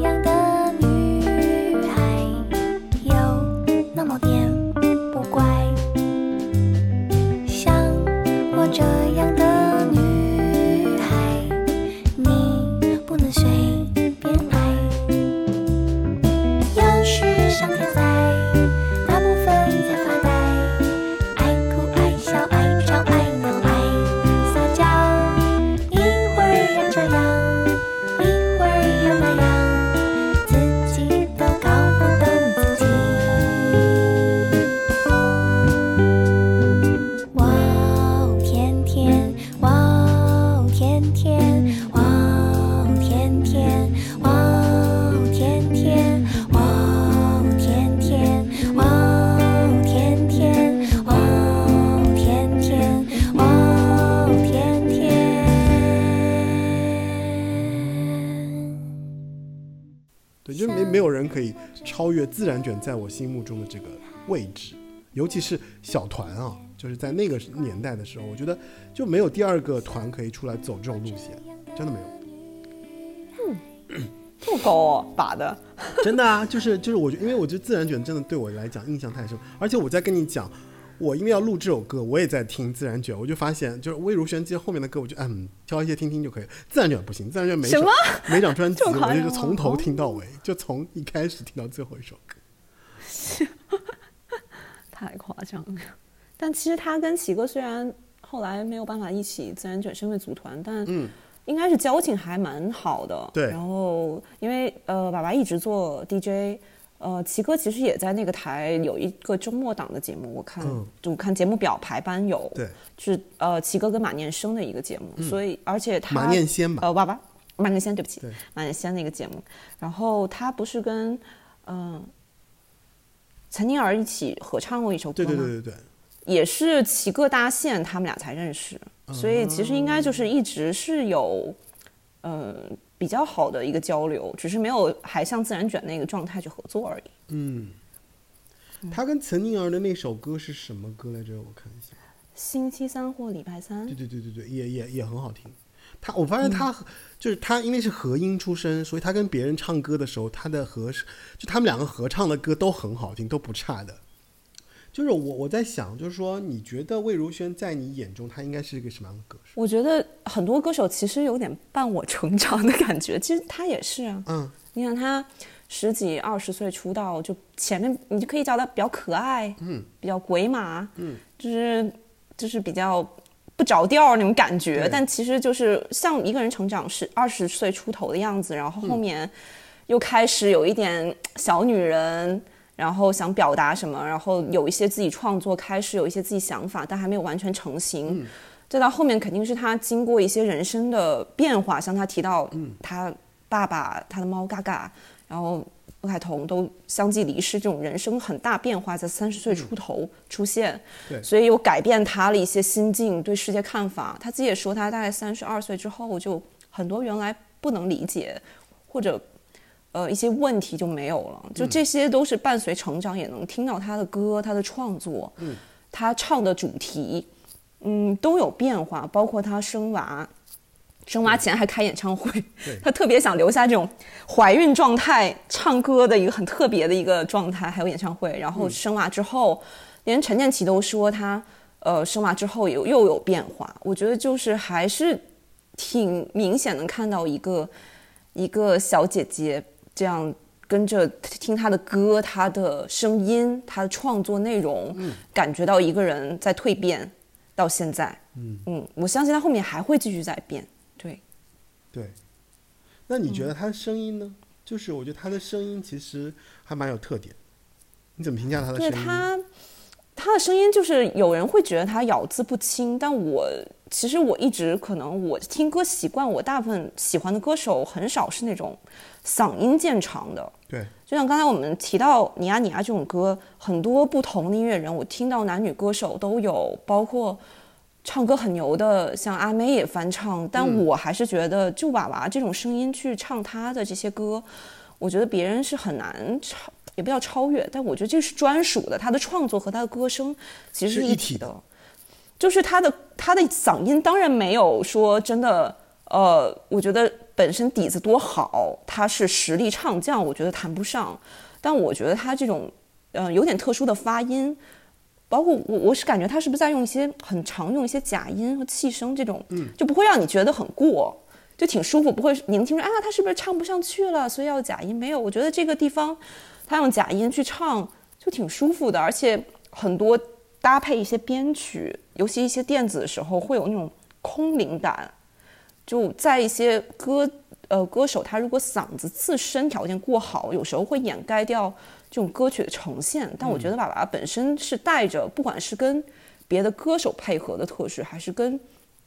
自然卷在我心目中的这个位置，尤其是小团啊，就是在那个年代的时候，我觉得就没有第二个团可以出来走这种路线，真的没有。嗯这么高哦，打的。真的啊，就是就是，我觉因为我觉得自然卷真的对我来讲印象太深，而且我在跟你讲，我因为要录这首歌，我也在听自然卷，我就发现就是魏如萱接后面的歌，我就嗯挑一些听听就可以，自然卷不行，自然卷每首什么每张专辑我就张吗从头听到尾，就从一开始听到最后一首歌。太夸张了。但其实他跟齐哥虽然后来没有办法一起自然卷身为组团，但嗯应该是交情还蛮好的。对然后因为呃，爸爸一直做 DJ，呃，齐哥其实也在那个台有一个周末档的节目，我看、我看节目表排班有，对，是呃齐哥跟马念生的一个节目，所以而且他马念先吧呃爸爸马念先对不起，马念先那个节目，然后他不是跟嗯、岑宁儿一起合唱过一首歌吗？对对对对对，也是齐哥搭线，他们俩才认识，所以其实应该就是一直是有，呃，比较好的一个交流，只是没有还像自然卷那个状态去合作而已。嗯，他跟岑宁儿的那首歌是什么歌来着？我看一下。星期三或礼拜三对，对对对对，也也也很好听。他我发现他、和就是他，因为是和音出身，所以他跟别人唱歌的时候，他的和就他们两个合唱的歌都很好听，都不差的。就是我我在想，就是说，你觉得魏如萱在你眼中，她应该是一个什么样的歌手？我觉得很多歌手其实有点伴我成长的感觉，其实她也是啊。嗯，你看她十几二十岁出道，就前面你就可以叫她比较可爱，嗯，比较鬼马，嗯，就是就是比较不着调那种感觉，但其实就是像一个人成长是二十岁出头的样子，然后后面又开始有一点小女人。然后想表达什么，然后有一些自己创作，开始有一些自己想法，但还没有完全成型。再到后面肯定是他经过一些人生的变化，像他提到他爸爸、他的猫嘎嘎，然后陆凯彤都相继离世，这种人生很大变化在三十岁出头出现，对所以有改变他的一些心境、对世界看法。他自己也说，他大概三十二岁之后，就很多原来不能理解或者呃一些问题就没有了，就这些都是伴随成长，也能听到他的歌，他的创作，嗯，他唱的主题，嗯，都有变化，包括他生娃。生娃前还开演唱会，他特别想留下这种怀孕状态唱歌的一个很特别的一个状态，还有演唱会。然后生娃之后，连陈建奇都说他，呃，生娃之后有又有变化。我觉得就是还是挺明显能看到一个一个小姐姐这样跟着听他的歌、他的声音、他的创作内容，感觉到一个人在蜕变到现在。嗯嗯，我相信他后面还会继续在变。对，对，那你觉得他的声音呢？就是我觉得他的声音其实还蛮有特点。你怎么评价他的声音？对他，他的声音就是有人会觉得他咬字不清，但我其实我一直可能我听歌习惯，我大部分喜欢的歌手很少是那种嗓音见长的。对，就像刚才我们提到《你呀你呀》这种歌，很多不同的音乐人，我听到男女歌手都有，包括。唱歌很牛的，像阿妹也翻唱，但我还是觉得，就娃娃这种声音去唱他的这些歌，我觉得别人是很难超，也不叫超越，但我觉得这是专属的。他的创作和他的歌声其实是一体的，就是他的他的嗓音当然没有说真的，呃，我觉得本身底子多好，他是实力唱将，我觉得谈不上，但我觉得他这种，呃，有点特殊的发音。包括我，我是感觉他是不是在用一些很常用一些假音和气声，这种就不会让你觉得很过，就挺舒服，不会你能听出啊，他是不是唱不上去了，所以要假音？没有，我觉得这个地方他用假音去唱就挺舒服的，而且很多搭配一些编曲，尤其一些电子的时候会有那种空灵感，就在一些歌呃歌手他如果嗓子自身条件过好，有时候会掩盖掉。这种歌曲的呈现，但我觉得爸爸本身是带着，不管是跟别的歌手配合的特质，还是跟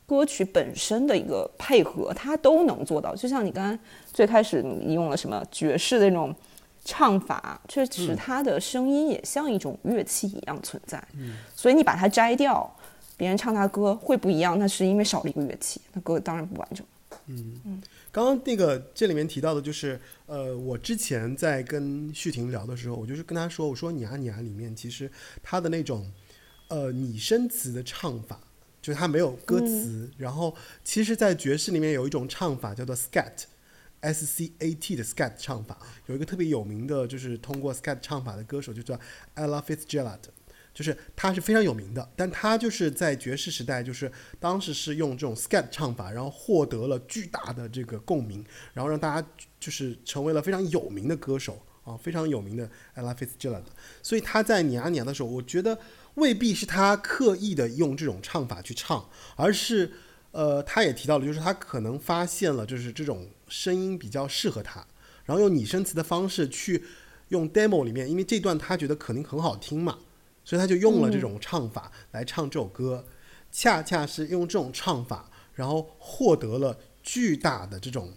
歌曲本身的一个配合，他都能做到。就像你刚才最开始你用了什么爵士那种唱法，确实他的声音也像一种乐器一样存在。嗯所以你把它摘掉，别人唱他歌会不一样，那是因为少了一个乐器，那歌当然不完整。嗯嗯。刚刚那个这里面提到的，就是呃，我之前在跟旭婷聊的时候，我就是跟她说，我说你啊你啊里面其实他的那种呃拟声词的唱法，就是他没有歌词，然后其实，在爵士里面有一种唱法叫做 scat，s c a t 的 scat 唱法，有一个特别有名的，就是通过 scat 唱法的歌手，就叫 Ella Fitzgerald。就是他是非常有名的，但他就是在爵士时代，就是当时是用这种 scat 唱法，然后获得了巨大的这个共鸣，然后让大家就是成为了非常有名的歌手啊，非常有名的 Ella Fitzgerald。所以他在你啊你啊的时候，我觉得未必是他刻意的用这种唱法去唱，而是呃，他也提到了，就是他可能发现了，就是这种声音比较适合他，然后用拟声词的方式去用 demo 里面，因为这段他觉得肯定很好听嘛。所以他就用了这种唱法来唱这首歌，恰恰是用这种唱法，然后获得了巨大的这种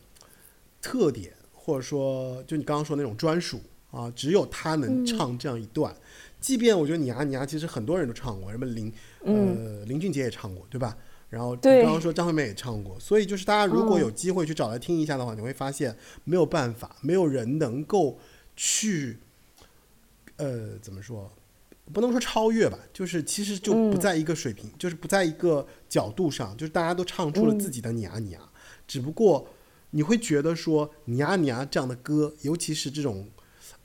特点，或者说就你刚刚说那种专属啊，只有他能唱这样一段。即便我觉得你啊你啊，其实很多人都唱过，什么林呃林俊杰也唱过，对吧？然后你刚刚说张惠妹也唱过，所以就是大家如果有机会去找来听一下的话，你会发现没有办法，没有人能够去呃怎么说？不能说超越吧，就是其实就不在一个水平，就是不在一个角度上，就是大家都唱出了自己的你啊你啊，只不过你会觉得说你啊你啊这样的歌，尤其是这种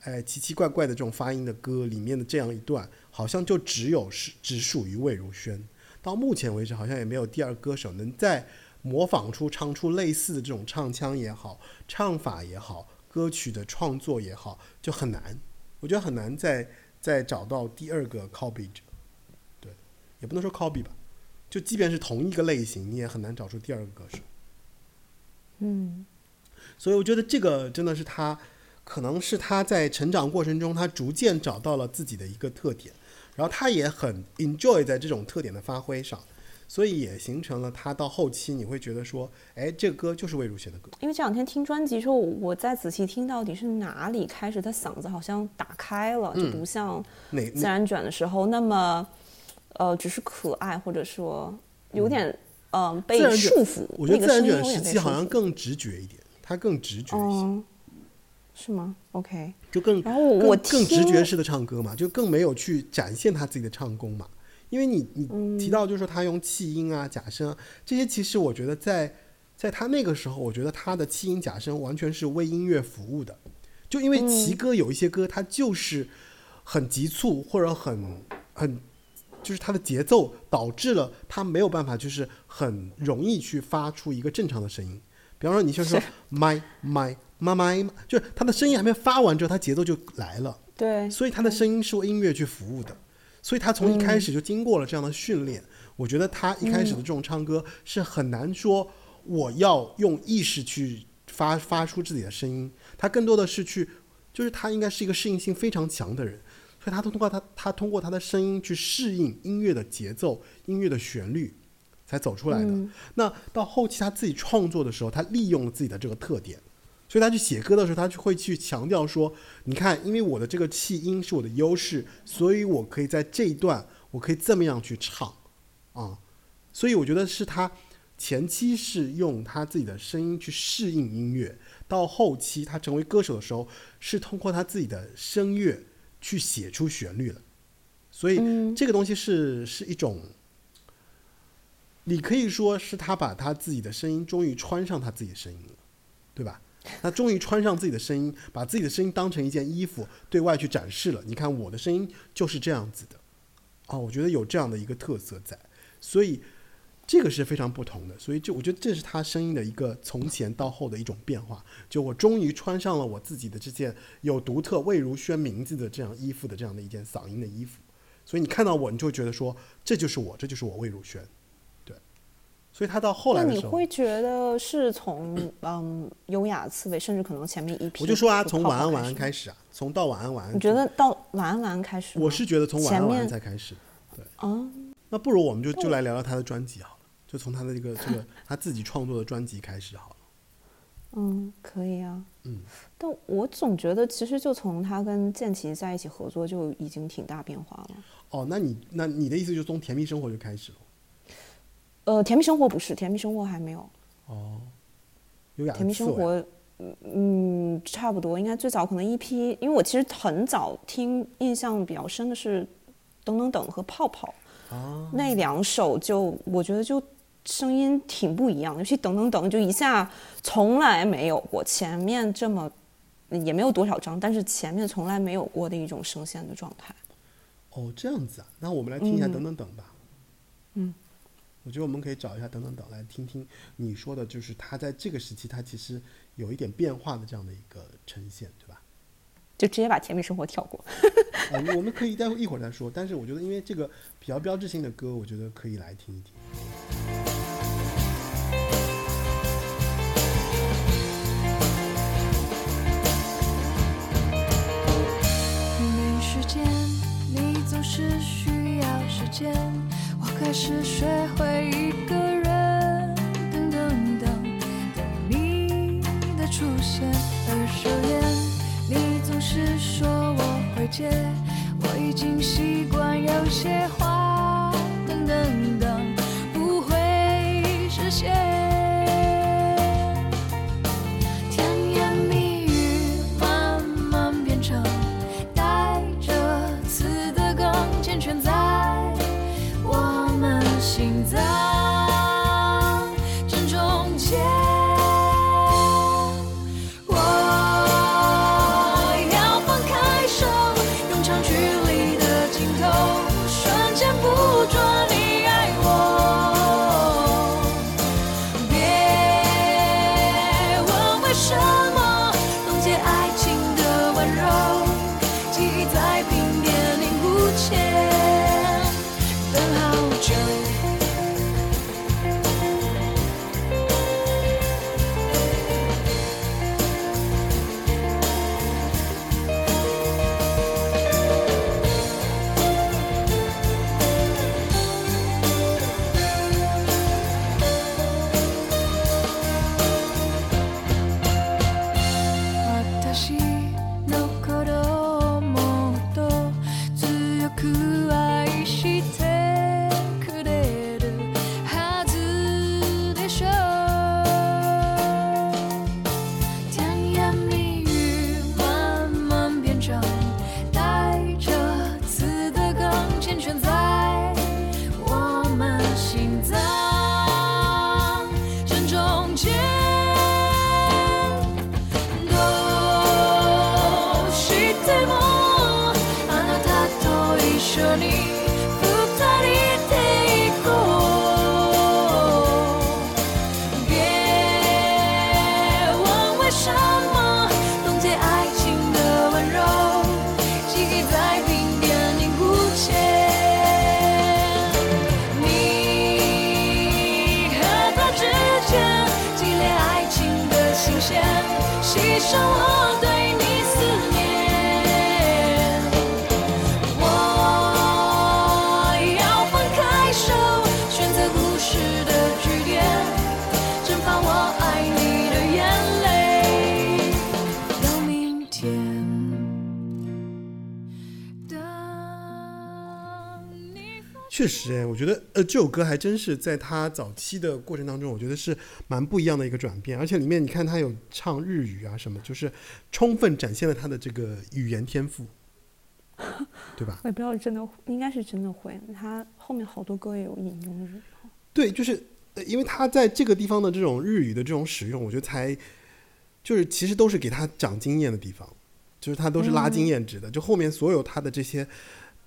哎奇奇怪怪的这种发音的歌里面的这样一段，好像就只有是只属于魏如萱。到目前为止，好像也没有第二歌手能在模仿出唱出类似的这种唱腔也好，唱法也好，歌曲的创作也好，就很难。我觉得很难在。再找到第二个 copy 者，对，也不能说 copy 吧，就即便是同一个类型，你也很难找出第二个歌手。嗯，所以我觉得这个真的是他，可能是他在成长过程中，他逐渐找到了自己的一个特点，然后他也很 enjoy 在这种特点的发挥上。所以也形成了他到后期你会觉得说，哎，这个歌就是魏如萱的歌。因为这两天听专辑时候，我再仔细听到底是哪里开始，他嗓子好像打开了，就不像自然卷的时候那么，呃，只是可爱，或者说有点嗯被束缚。我觉得自然卷时期好像更直觉一点，他更直觉一些。是吗？OK，就更然后我更直觉式的唱歌嘛，就更没有去展现他自己的唱功嘛。因为你你提到就是说他用气音啊、假声啊这些，其实我觉得在在他那个时候，我觉得他的气音假声完全是为音乐服务的。就因为奇歌有一些歌，它就是很急促或者很很就是他的节奏导致了他没有办法，就是很容易去发出一个正常的声音。比方说，你像说 my my my，，就是他的声音还没发完之后，他节奏就来了。对，所以他的声音是为音乐去服务的，所以他从一开始就经过了这样的训练。我觉得他一开始的这种唱歌是很难说我要用意识去发发出自己的声音，他更多的是去，就是他应该是一个适应性非常强的人，所以他通过他他通过他的声音去适应音乐的节奏、音乐的旋律，才走出来的。那到后期他自己创作的时候，他利用了自己的这个特点。所以他去写歌的时候，他就会去强调说：“你看，因为我的这个气音是我的优势，所以我可以在这一段，我可以这么样去唱，啊，所以我觉得是他前期是用他自己的声音去适应音乐，到后期他成为歌手的时候，是通过他自己的声乐去写出旋律了。所以这个东西是是一种，你可以说是他把他自己的声音终于穿上他自己的声音了，对吧？他终于穿上自己的声音，把自己的声音当成一件衣服对外去展示了。你看我的声音就是这样子的，哦，我觉得有这样的一个特色在，所以这个是非常不同的。所以就我觉得这是他声音的一个从前到后的一种变化。就我终于穿上了我自己的这件有独特魏如萱名字的这样衣服的这样的一件嗓音的衣服。所以你看到我，你就觉得说这就是我，这就是我魏如萱。对，所以他到后来的时候，你会觉得是从嗯优雅刺猬，甚至可能前面一批，我就说啊，从晚安晚安开始啊，从到晚安晚安，你觉得到晚安晚安开始？我是觉得从晚安晚安面才开始。对啊，那不如我们就就来聊聊他的专辑好了，就从他的这个这个 他自己创作的专辑开始好了。嗯，可以啊。嗯，但我总觉得其实就从他跟建奇在一起合作就已经挺大变化了。哦，那你那你的意思就是从甜蜜生活就开始了？呃，甜蜜生活不是，甜蜜生活还没有。哦，优雅的甜蜜生活，嗯，差不多，应该最早可能一批，因为我其实很早听，印象比较深的是《等等等》和《泡泡》啊，那两首就，我觉得就声音挺不一样的，尤其《等等等》就一下从来没有过前面这么，也没有多少张，但是前面从来没有过的一种声线的状态。哦，这样子啊，那我们来听一下嗯等等等吧。嗯，我觉得我们可以找一下等等等来听听你说的，就是他在这个时期他其实有一点变化的这样的一个呈现，对吧？就直接把甜蜜生活跳过。啊、我们可以待会一会儿再说，但是我觉得因为这个比较标志性的歌，我觉得可以来听一听。没时间，你总是需要时间。开始学会一个人，等等等，等你的出现。二手烟，你总是说我会戒，我已经习惯有些话，等等等，确实，哎，我觉得呃，这首歌还真是在他早期的过程当中，我觉得是蛮不一样的一个转变。而且里面你看他有唱日语啊什么，就是充分展现了他的这个语言天赋，对吧？我也不知道真的应该是真的会，他后面好多歌也有引用日语。对，就是呃，因为他在这个地方的这种日语的这种使用，我觉得才就是其实都是给他长经验的地方，就是他都是拉经验值的。就后面所有他的这些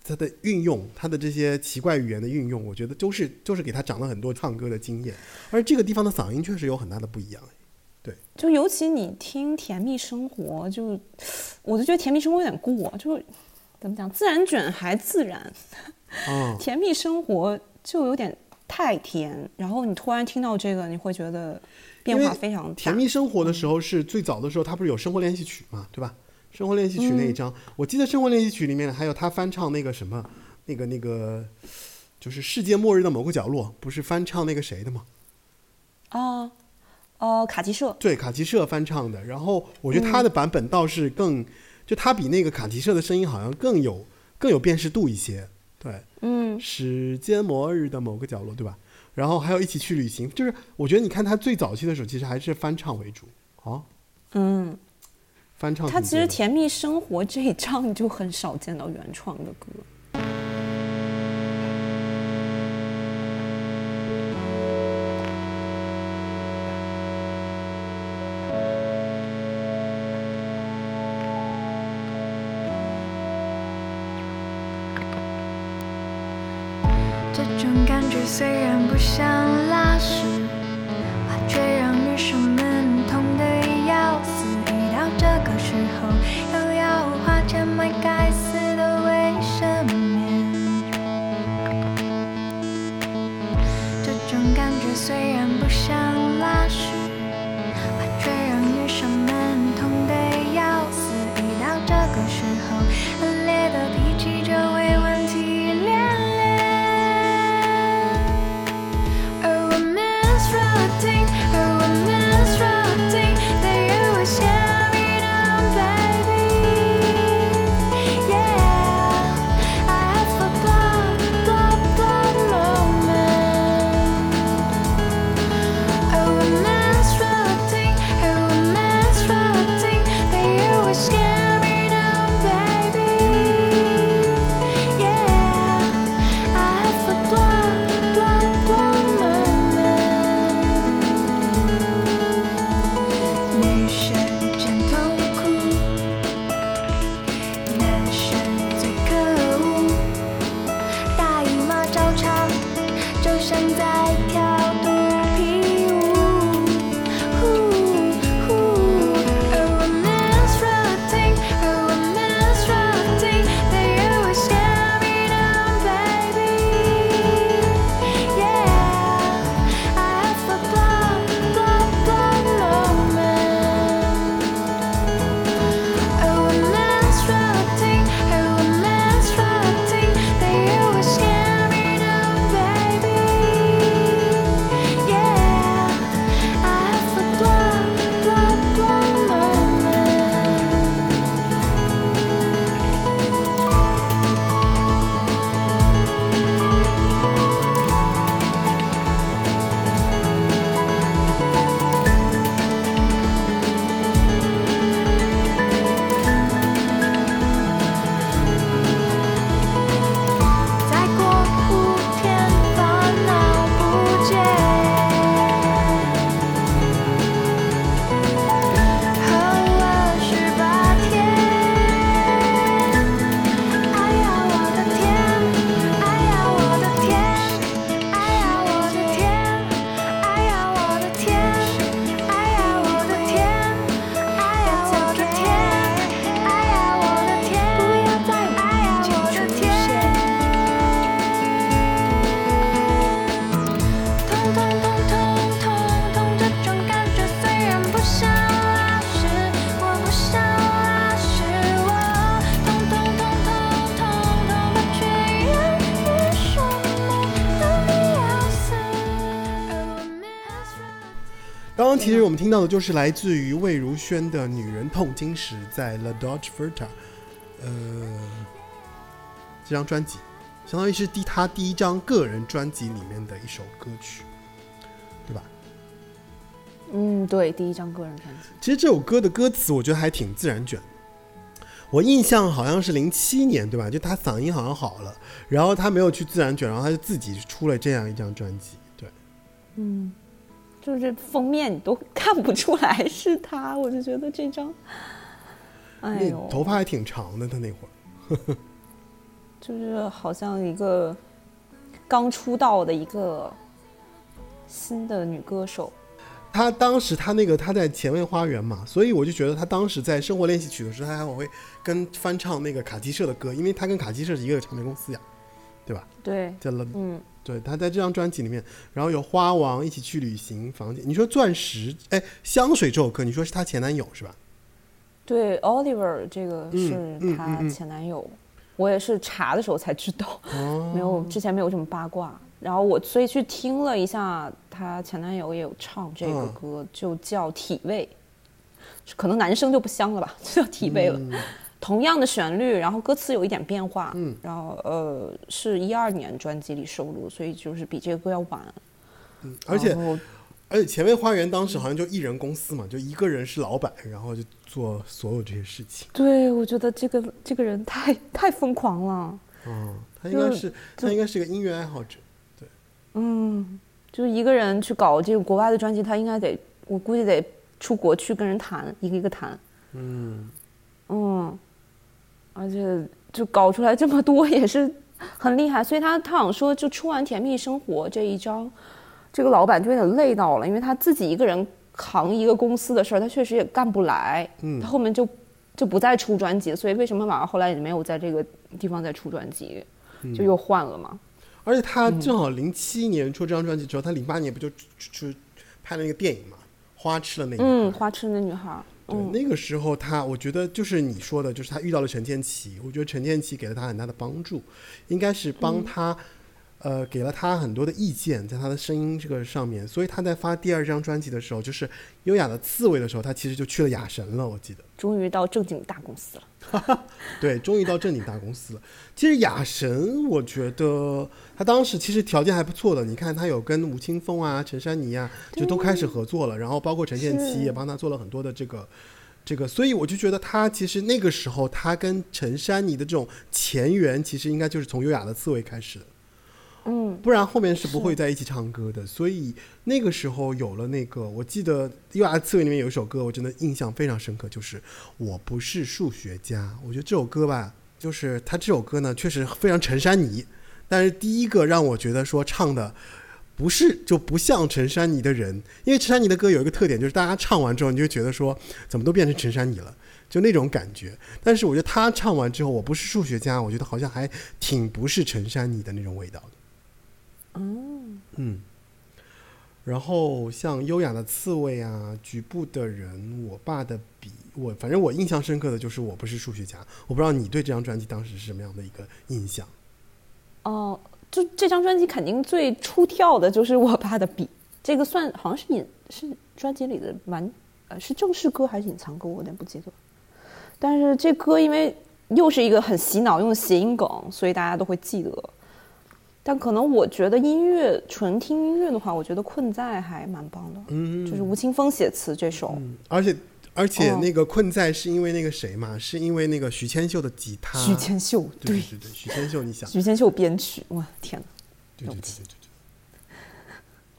他的运用，他的这些奇怪语言的运用，我觉得就是就是给他长了很多唱歌的经验。而这个地方的嗓音确实有很大的不一样。对就尤其你听《甜蜜生活》，就我就觉得《甜蜜生活》有点过，就怎么讲，自然卷还自然，嗯，甜蜜生活就有点太甜，然后你突然听到这个，你会觉得变化非常大。甜蜜生活的时候是最早的时候，它不是有生活练习曲嘛，对吧？生活练习曲那一张，我记得生活练习曲里面还有他翻唱那个什么，那个那个就是世界末日的某个角落，不是翻唱那个谁的吗？哦，哦，卡奇社，对，卡奇社翻唱的。然后我觉得他的版本倒是更，就他比那个卡奇社的声音好像更有更有辨识度一些。对，嗯，世界末日的某个角落，对吧？然后还有一起去旅行，就是我觉得你看他最早期的时候，其实还是翻唱为主。哦，嗯，他其实《甜蜜生活》这一张就很少见到原创的歌。这种感觉虽然不像听到的就是来自于魏如萱的《女人痛经时》在 La Dolce Vita，呃，这张专辑，相当于是第他第一张个人专辑里面的一首歌曲，对吧？嗯，对，第一张个人专辑。其实这首歌的歌词我觉得还挺自然卷。我印象好像是零七年，对吧？就他嗓音好像好了，然后他没有去自然卷，然后他就自己出了这样一张专辑。对，嗯，就是封面你都 看不出来是他，我就觉得这张，哎呦，头发还挺长的，他那会儿。就是好像一个刚出道的一个新的女歌手。他当时他那个他在前卫花园嘛，所以我就觉得他当时在生活练习曲的时候，他还会跟翻唱那个卡基社的歌，因为他跟卡基社是一个唱片公司呀，对吧？对，叫了，嗯，对，他在这张专辑里面，然后有花王一起去旅行房间，你说钻石，哎，香水这首歌，你说是她前男友是吧？对，Oliver 这个嗯是嗯她嗯嗯前男友，我也是查的时候才知道，哦没有之前没有这么八卦。然后我所以去听了一下，她前男友也有唱这个嗯歌，就叫《体味》，可能男生就不香了吧，就叫《体味》了。嗯同样的旋律，然后歌词有一点变化，嗯然后呃是一二年专辑里收录，所以就是比这个歌要晚。而且而且前卫花园当时好像就艺人公司嘛，就一个人是老板，然后就做所有这些事情。对我觉得这个这个人太太疯狂了，嗯，他应该是他应该是个音乐爱好者。对嗯，就是一个人去搞这个国外的专辑，他应该得我估计得出国去跟人谈，一个一个谈，嗯，嗯，而且就搞出来这么多也是很厉害，所以他他好像说，就出完《甜蜜生活》这一张，这个老板就有点累到了，因为他自己一个人扛一个公司的事儿，他确实也干不来，嗯他后面就就不再出专辑，所以为什么马上后来也没有在这个地方再出专辑，就又换了嘛，而且他正好零七年出这张专辑之后，他零八年不就出出拍了那个电影嘛，《花痴的那一嗯，花痴的女孩儿，对，嗯。那个时候他，我觉得就是你说的，就是他遇到了陈建奇，我觉得陈建奇给了他很大的帮助，应该是帮他，呃，给了他很多的意见，在他的声音这个上面，所以他在发第二张专辑的时候，就是《优雅的刺猬》的时候，他其实就去了雅神了，我记得。终于到正经大公司了。对，终于到正经大公司了。其实雅神，我觉得他当时其实条件还不错的。你看，他有跟吴青峰啊、陈珊妮啊，就都开始合作了。然后包括陈建奇也帮他做了很多的这个这个，所以我就觉得他其实那个时候他跟陈珊妮的这种前缘，其实应该就是从优雅的刺猬开始的。嗯，不然后面是不会在一起唱歌的。所以那个时候有了那个，我记得《U R 刺猬》里面有一首歌，我真的印象非常深刻，就是《我不是数学家》。我觉得这首歌吧，就是他这首歌呢，确实非常陈珊妮，但是第一个让我觉得说唱的。不是就不像陈珊妮的人，因为陈珊妮的歌有一个特点，就是大家唱完之后，你就觉得说怎么都变成陈珊妮了，就那种感觉。但是我觉得他唱完之后，我不是数学家，我觉得好像还挺不是陈珊妮的那种味道的。嗯，然后像优雅的刺猬啊，局部的人，我爸的笔，我反正我印象深刻的就是我不是数学家。我不知道你对这张专辑当时是什么样的一个印象？哦、就这张专辑肯定最出跳的就是我爸的笔，这个算好像是隐是专辑里的蛮呃是正式歌还是隐藏歌，我有点不记得。但是这歌因为又是一个很洗脑用的谐音梗，所以大家都会记得。但可能我觉得音乐纯听音乐的话，我觉得《困在》还蛮棒的，嗯，就是吴青峰写词这首，而且而且哦那个困在是因为那个谁嘛，是因为那个徐千秀的吉他。徐千秀，对对对对，徐千秀，你想，徐千秀编曲，哇天哪！对对对对对对。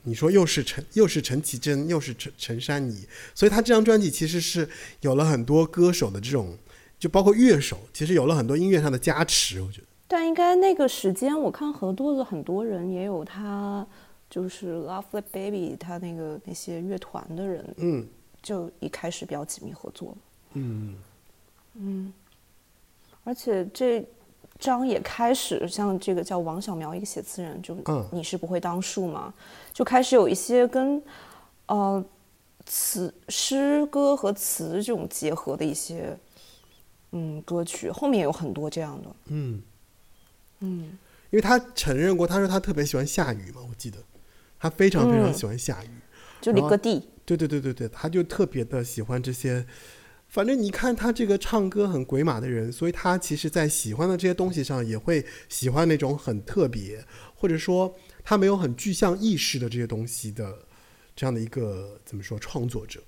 你说又是陈又是陈绮贞又是陈陈珊妮，所以他这张专辑其实是有了很多歌手的这种，就包括乐手，其实有了很多音乐上的加持，我觉得。但应该那个时间，我看合作的很多人也有他，就是 Love Like Baby 他那个那些乐团的人，嗯。就一开始比较紧密合作。嗯。嗯。而且这张也开始像这个叫王小苗一个写词人，就嗯。你是不会当树嘛，就开始有一些跟呃词诗歌和词这种结合的一些嗯歌曲，后面有很多这样的，嗯，嗯因为他承认过，他说他特别喜欢下雨嘛，我记得他非常非常嗯喜欢下雨，就离各地，对对对对对，他就特别的喜欢这些。反正你看他这个唱歌很鬼马的人，所以他其实在喜欢的这些东西上也会喜欢那种很特别，或者说他没有很具象意识的这些东西的这样的一个怎么说创作者。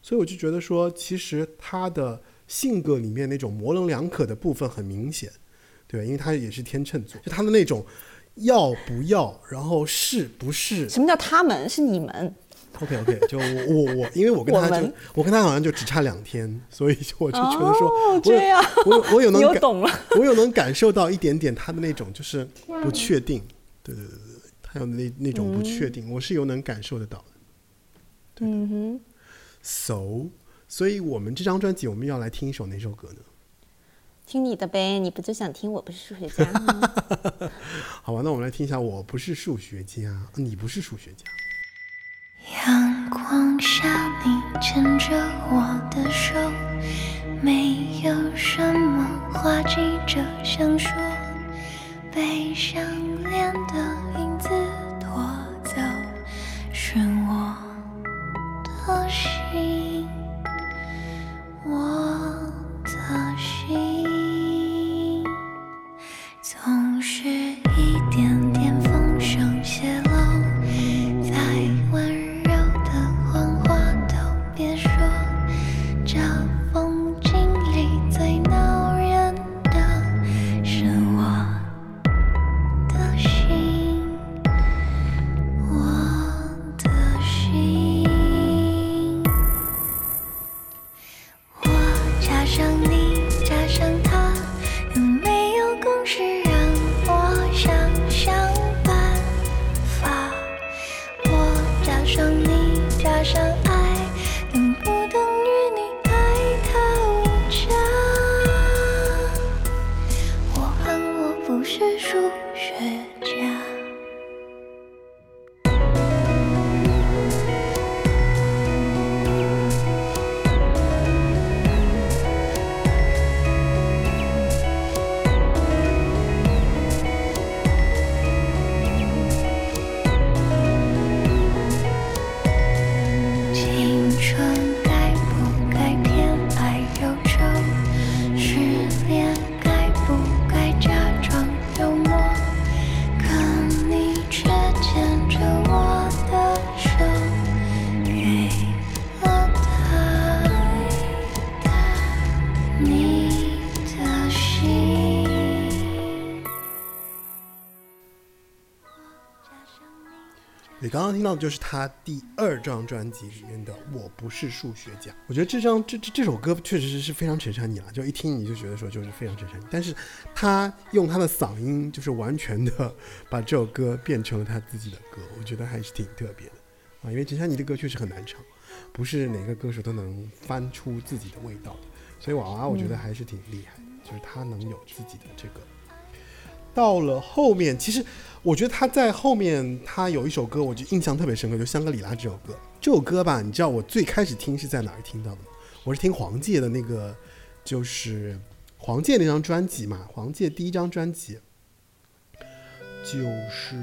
所以我就觉得说，其实他的性格里面那种模棱两可的部分很明显，对？因为他也是天秤座，就他的那种要不要，然后是不是，什么叫他们？是你们？OK OK，就我我我，因为我跟他就我我跟他好像就只差两天，所以我就觉得说，这样有我我有能 感懂了，我有能感受到一点点他的那种就是不确定，对对对对，他有那那种不确定，我是有能感受得到的。嗯哼，So，所以我们这张专辑我们要来听一首哪首歌呢？听你的呗，你不就想听我不是数学家吗？好吧，那我们来听一下《我不是数学家》，你不是数学家。阳光下，你牵着我的手，没有什么话急着想说，被相恋的影子拖走，是我的心，我你刚刚听到的就是他第二张专辑里面的《我不是数学家》。我觉得这张这这这首歌确实是是非常衬衫你了，就一听你就觉得说就是非常衬衫你。但是他用他的嗓音，就是完全的把这首歌变成了他自己的歌，我觉得还是挺特别的啊。因为陈珊妮的歌确实很难唱，不是哪个歌手都能翻出自己的味道的。所以娃娃我觉得还是挺厉害的，就是他能有自己的这个。到了后面，其实我觉得他在后面，他有一首歌，我就印象特别深刻，就《香格里拉》这首歌。这首歌吧，你知道我最开始听是在哪儿听到的吗？我是听黄玠的那个，就是黄玠那张专辑嘛，黄玠第一张专辑，就是，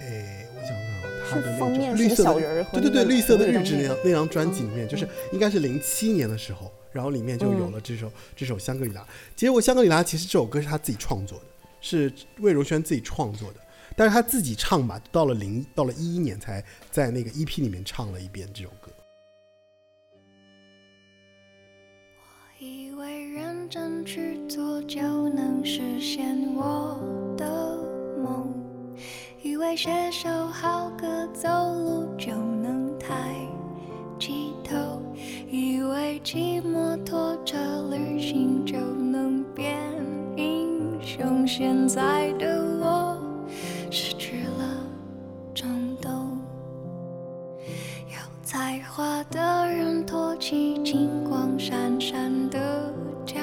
哎，我想想啊，他的那种绿色的小人对对对，绿色的日志那那个张那张专辑里面，就是应该是零七年的时候，然后里面就有了这首、这首《香格里拉》。结果《香格里拉》其实这首歌是他自己创作的，是魏如萱自己创作的，但是他自己唱吧，到了零到了一一年才在那个 EP 里面唱了一遍这首歌。以为认真去做就能实现我的梦，以为写首好歌走路就能抬起头，以为骑摩托车旅行就能变像。现在的我失去了冲动。有才华的人托起金光闪闪的讲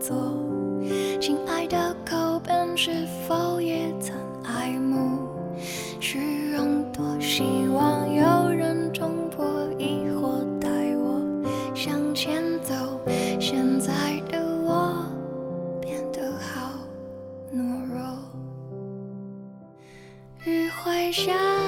座，亲爱的口本是否也曾爱慕虚荣？多希望有人冲上。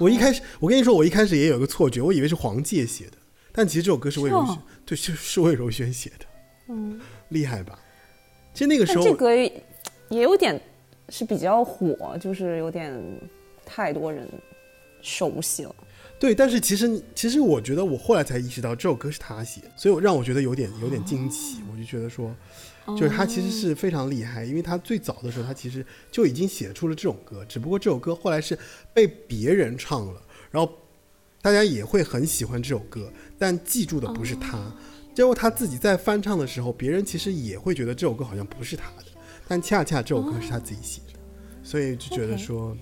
我一开始，我跟你说，我一开始也有一个错觉，我以为是黄玠写的，但其实这首歌是魏如萱对，是是魏如萱写的，嗯，厉害吧？其实那个时候，但这歌也有点是比较火，就是有点太多人熟悉了。对，但是其实其实我觉得我后来才意识到这首歌是他写，所以我让我觉得有点有点惊奇，我就觉得说，就是他其实是非常厉害，因为他最早的时候他其实就已经写出了这首歌，只不过这首歌后来是被别人唱了，然后大家也会很喜欢这首歌，但记住的不是他。结果他自己在翻唱的时候，别人其实也会觉得这首歌好像不是他的，但恰恰这首歌是他自己写的，所以就觉得说。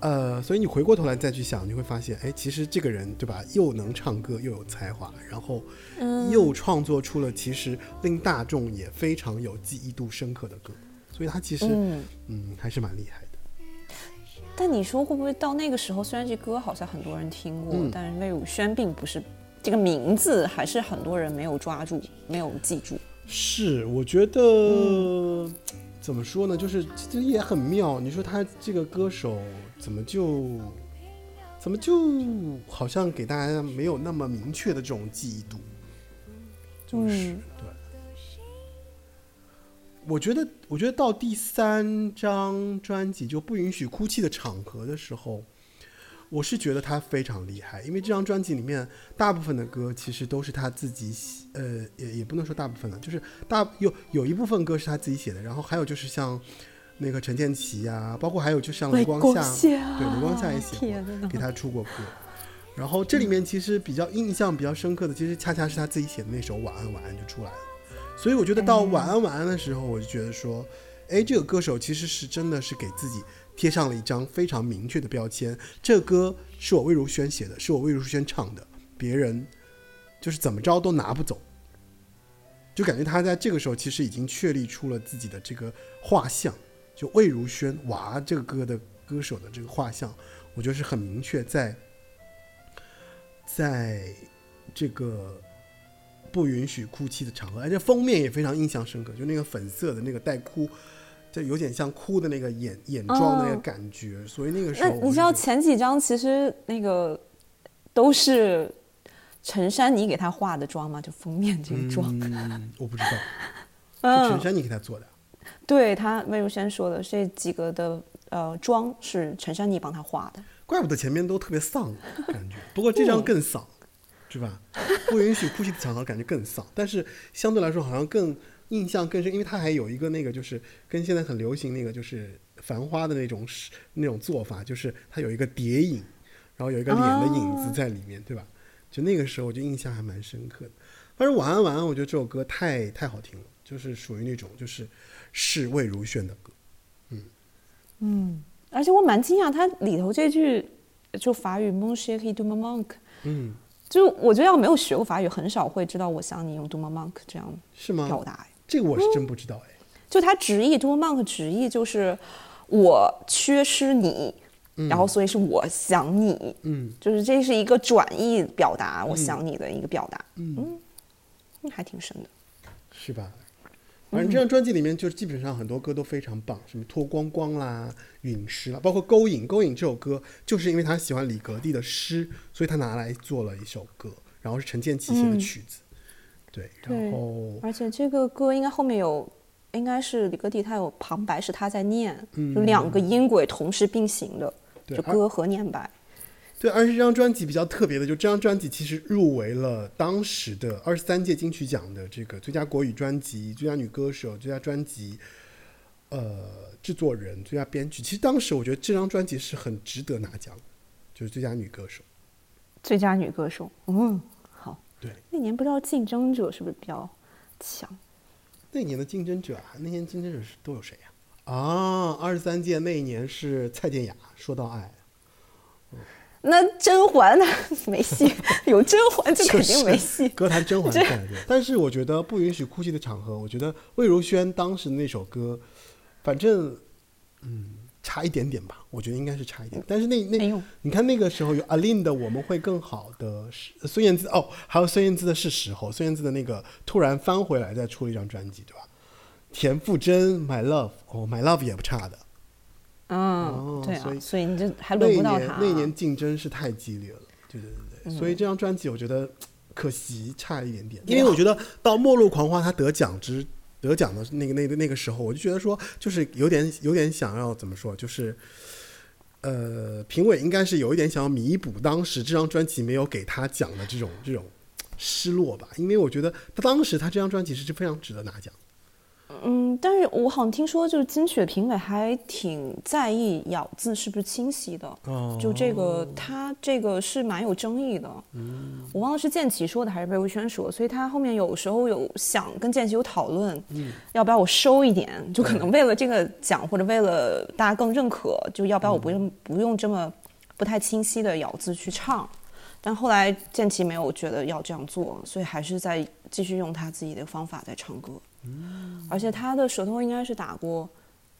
呃，所以你回过头来再去想，你会发现，哎，其实这个人对吧，又能唱歌，又有才华，然后又创作出了其实令大众也非常有记忆度深刻的歌，所以他其实嗯，嗯还是蛮厉害的。但你说会不会到那个时候，虽然这歌好像很多人听过，嗯但是魏如萱并不是这个名字，还是很多人没有抓住，没有记住。是，我觉得、怎么说呢，就是这也很妙。你说他这个歌手怎么就怎么就好像给大家没有那么明确的这种记忆度，就是、嗯对。我觉得，我觉得到第三张专辑就不允许哭泣的场合的时候，我是觉得他非常厉害，因为这张专辑里面大部分的歌其实都是他自己写，呃，也也不能说大部分了，就是大有有一部分歌是他自己写的，然后还有就是像那个陈建奇呀、包括还有就像雷光夏，对，雷光夏也写过，给他出过 歌。然后这里面其实比较印象比较深刻的，其实恰恰是他自己写的那首《晚安晚安》就出来了。所以我觉得到晚安晚安的时候，我就觉得说，哎，这个歌手其实是真的是给自己贴上了一张非常明确的标签。这个歌是我魏如萱写的，是我魏如萱唱的，别人就是怎么着都拿不走。就感觉他在这个时候其实已经确立出了自己的这个画像，就魏如萱娃这个歌的歌手的这个画像，我觉得是很明确在，在这个不允许哭泣的场合，而且封面也非常印象深刻，就那个粉色的那个带哭，就有点像哭的那个眼眼妆的那个哦感觉，所以那个时那候你知道前几张其实那个都是陈珊妮给他化的妆吗？就封面这个妆，嗯，我不知道，陈珊妮给他做的。对他魏如萱说的这几个的呃妆是陈珊妮帮他画的。怪不得前面都特别丧感觉，不过这张更丧，是吧？不允许哭泣的场合感觉更丧，但是相对来说好像更印象更深，因为他还有一个那个就是跟现在很流行那个就是繁花的那种是那种做法，就是他有一个叠影，然后有一个脸的影子在里面，对吧？就那个时候我就印象还蛮深刻的。但是晚安晚安，我觉得这首歌太太好听了，就是属于那种就是是魏如萱的歌。嗯嗯而且我蛮惊讶，它里头这句就法语 “mon chéri du manque”，嗯，就我觉得要没有学过法语，很少会知道我想你用 “du manque” 这样是吗？表达。哎这个我是真不知道哎。就它直译 “du manque” 直译就是我缺失你，然后所以是我想你，嗯，就是这是一个转译表达我想你的一个表达，嗯，嗯还挺深的。是吧？反正这张专辑里面，就是基本上很多歌都非常棒，什么脱光光啦、陨石啦，包括勾引。勾引这首歌，就是因为他喜欢李格弟的诗，所以他拿来做了一首歌，然后是陈建奇写的曲子。对，然后而且这个歌应该后面有，应该是李格弟他有旁白是他在念，就两个音轨同时并行的，就歌和念白。对，而且这张专辑比较特别的，就这张专辑其实入围了当时的二十三届金曲奖的这个最佳国语专辑、最佳女歌手、最佳专辑，呃，制作人、最佳编剧。其实当时我觉得这张专辑是很值得拿奖的，就是最佳女歌手。最佳女歌手，嗯，好。对，那年不知道竞争者是不是比较强？那年的竞争者啊，那年竞争者是都有谁呀、啊？二十三届那一年是蔡健雅，《说到爱那甄嬛呢？没戏，有甄嬛就》，肯定没戏。歌坛甄嬛。但是我觉得不允许哭泣的场合，我觉得魏如萱当时那首歌，反正嗯差一点点吧，我觉得应该是差一点。但是那那、哎你看那个时候有阿令的《我们会更好》的是孙燕姿哦，还有孙燕姿的是时候，孙燕姿的那个突然翻回来再出了一张专辑，对吧？田馥甄《My Love》哦，《My Love》也不差的。嗯，对啊，所以所以你就还轮不到他。年那一年竞争是太激烈了，对对对对，所以这张专辑我觉得可惜差一点点，因为我觉得到《末路狂花》他得奖之得奖的那个那个那个时候，我就觉得说就是有点有点想要怎么说，就是。呃，评委应该是有一点想要弥补当时这张专辑没有给他奖的这种这种失落吧，因为我觉得他当时他这张专辑是非常值得拿奖。嗯，但是我好像听说，就是金曲的评委还挺在意咬字是不是清晰的。哦就这个，他这个是蛮有争议的。嗯，我忘了是建奇说的还是魏如萱说，所以他后面有时候有想跟建奇有讨论，嗯，要不要我收一点？就可能为了这个奖或者为了大家更认可，就要不要我不用、不用这么不太清晰的咬字去唱？但后来建奇没有觉得要这样做，所以还是在继续用他自己的方法在唱歌。而且他的舌头应该是打过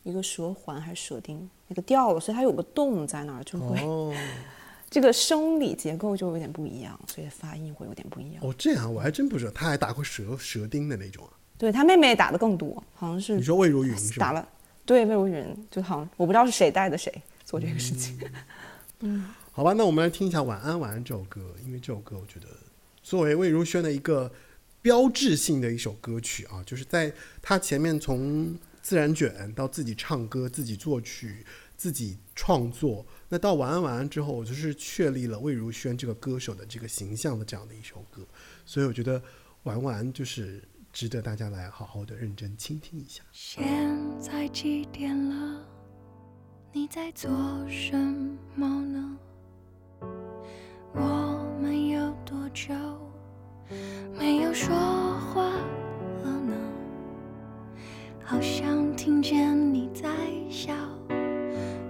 一个舌环还是舌钉，那个掉了，所以它有个洞在那儿，就会、哦 这个生理结构就有点不一样，所以发音会有点不一样。哦，这样我还真不知道，他还打过舌舌钉的那种啊。对他妹妹打的更多，好像是你说魏如云是吧？打了，对魏如云，就好像我不知道是谁带的谁做这个事情。嗯好吧，那我们来听一下《晚安晚安》这首歌，因为这首歌我觉得作为魏如萱的一个标志性的一首歌曲啊，就是在他前面从自然卷到自己唱歌、自己作曲、自己创作，那到《晚安晚安》之后，我就是确立了魏如萱这个歌手的这个形象的这样的一首歌，所以我觉得《晚晚安》就是值得大家来好好的认真倾听一下。现在几点了？你在做什么呢？我们有多久没有说话了呢？好像听见你在笑。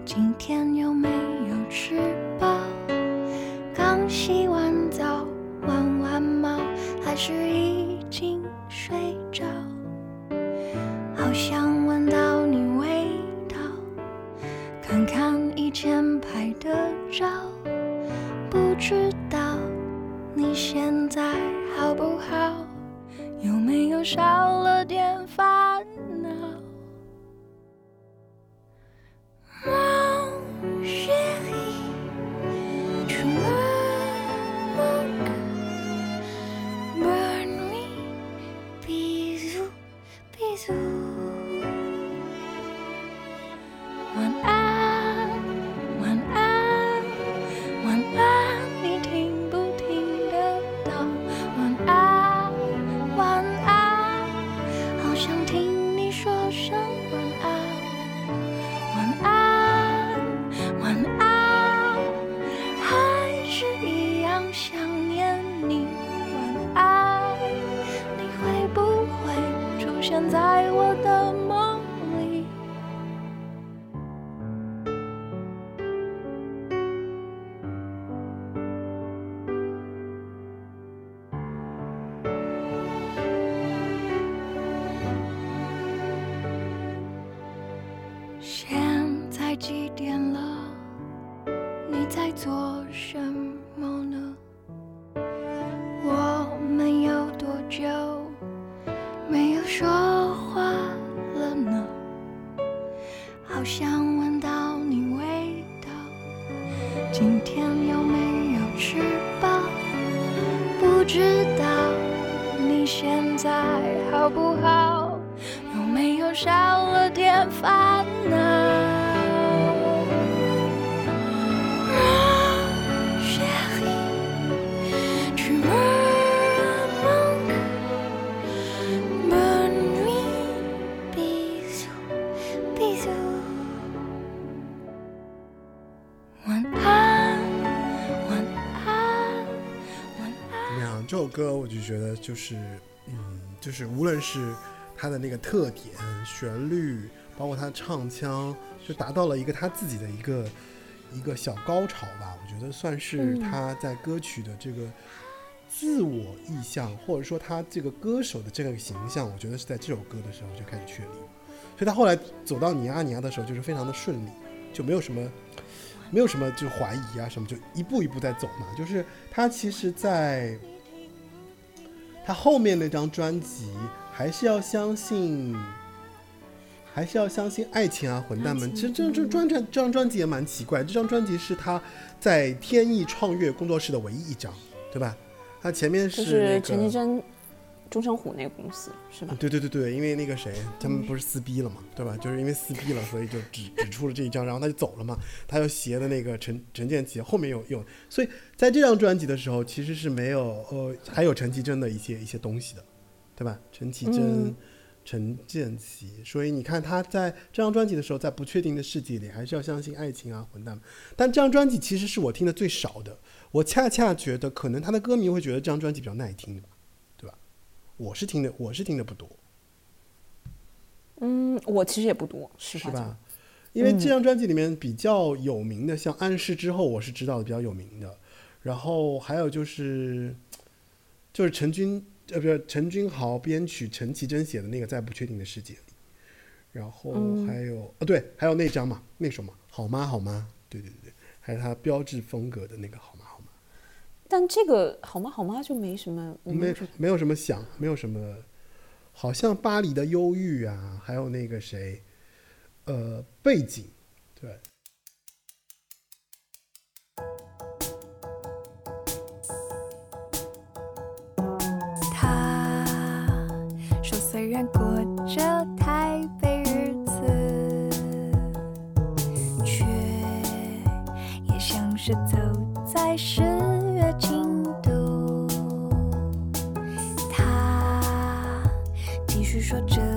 今天有没有吃饱？刚洗完澡，玩完猫，还是已经睡着？好想闻到你味道，看看以前拍的照，不知道你现在好不好？有没有少了歌我就觉得就是，嗯，就是无论是他的那个特点、旋律，包括他的唱腔，就达到了一个他自己的一个一个小高潮吧。我觉得算是他在歌曲的这个自我意向，或者说他这个歌手的这个形象，我觉得是在这首歌的时候就开始确立。所以他后来走到你啊你啊的时候，就是非常的顺利，就没有什么没有什么就怀疑啊什么，就一步一步在走嘛。就是他其实，在他后面那张专辑，还是要相信还是要相信爱情啊，混蛋们！其实这这专专这张专辑也蛮奇怪，这张专辑是他在天意创业工作室的唯一一张，对吧？他前面是那是陈绮个。贞、钟成虎那个公司是吧？对对对对，因为那个谁，他们不是撕逼了嘛，对吧？就是因为撕逼了，所以就只只出了这一张，然后他就走了嘛。他又携的那个陈陈建奇，后面有有，所以在这张专辑的时候，其实是没有呃，还有陈绮贞的一些一些东西的，对吧？陈绮贞、嗯陈建奇，所以你看他在这张专辑的时候，在不确定的世界里，还是要相信爱情啊，混蛋。但这张专辑其实是我听的最少的，我恰恰觉得可能他的歌迷会觉得这张专辑比较耐听？我是听的，我是听的不多。嗯，我其实也不多，实话讲是吧。？因为这张专辑里面比较有名的，像《暗示之后》，我是知道的比较有名的。然后还有就是，就是陈军呃，不是陈君豪编曲，陈绮贞写的那个《在不确定的世界里》。然后还有哦，对，还有那张嘛，那首嘛，好吗？好吗？对对对对，还是他标志风格的那个好吗？但这个好吗？好吗？就没什么，我没有没有什么想，没有什么，好像巴黎的忧郁啊，还有那个谁，呃，背景，对。他说，虽然过着台北日子，却也像是走在十月京都。他继续说着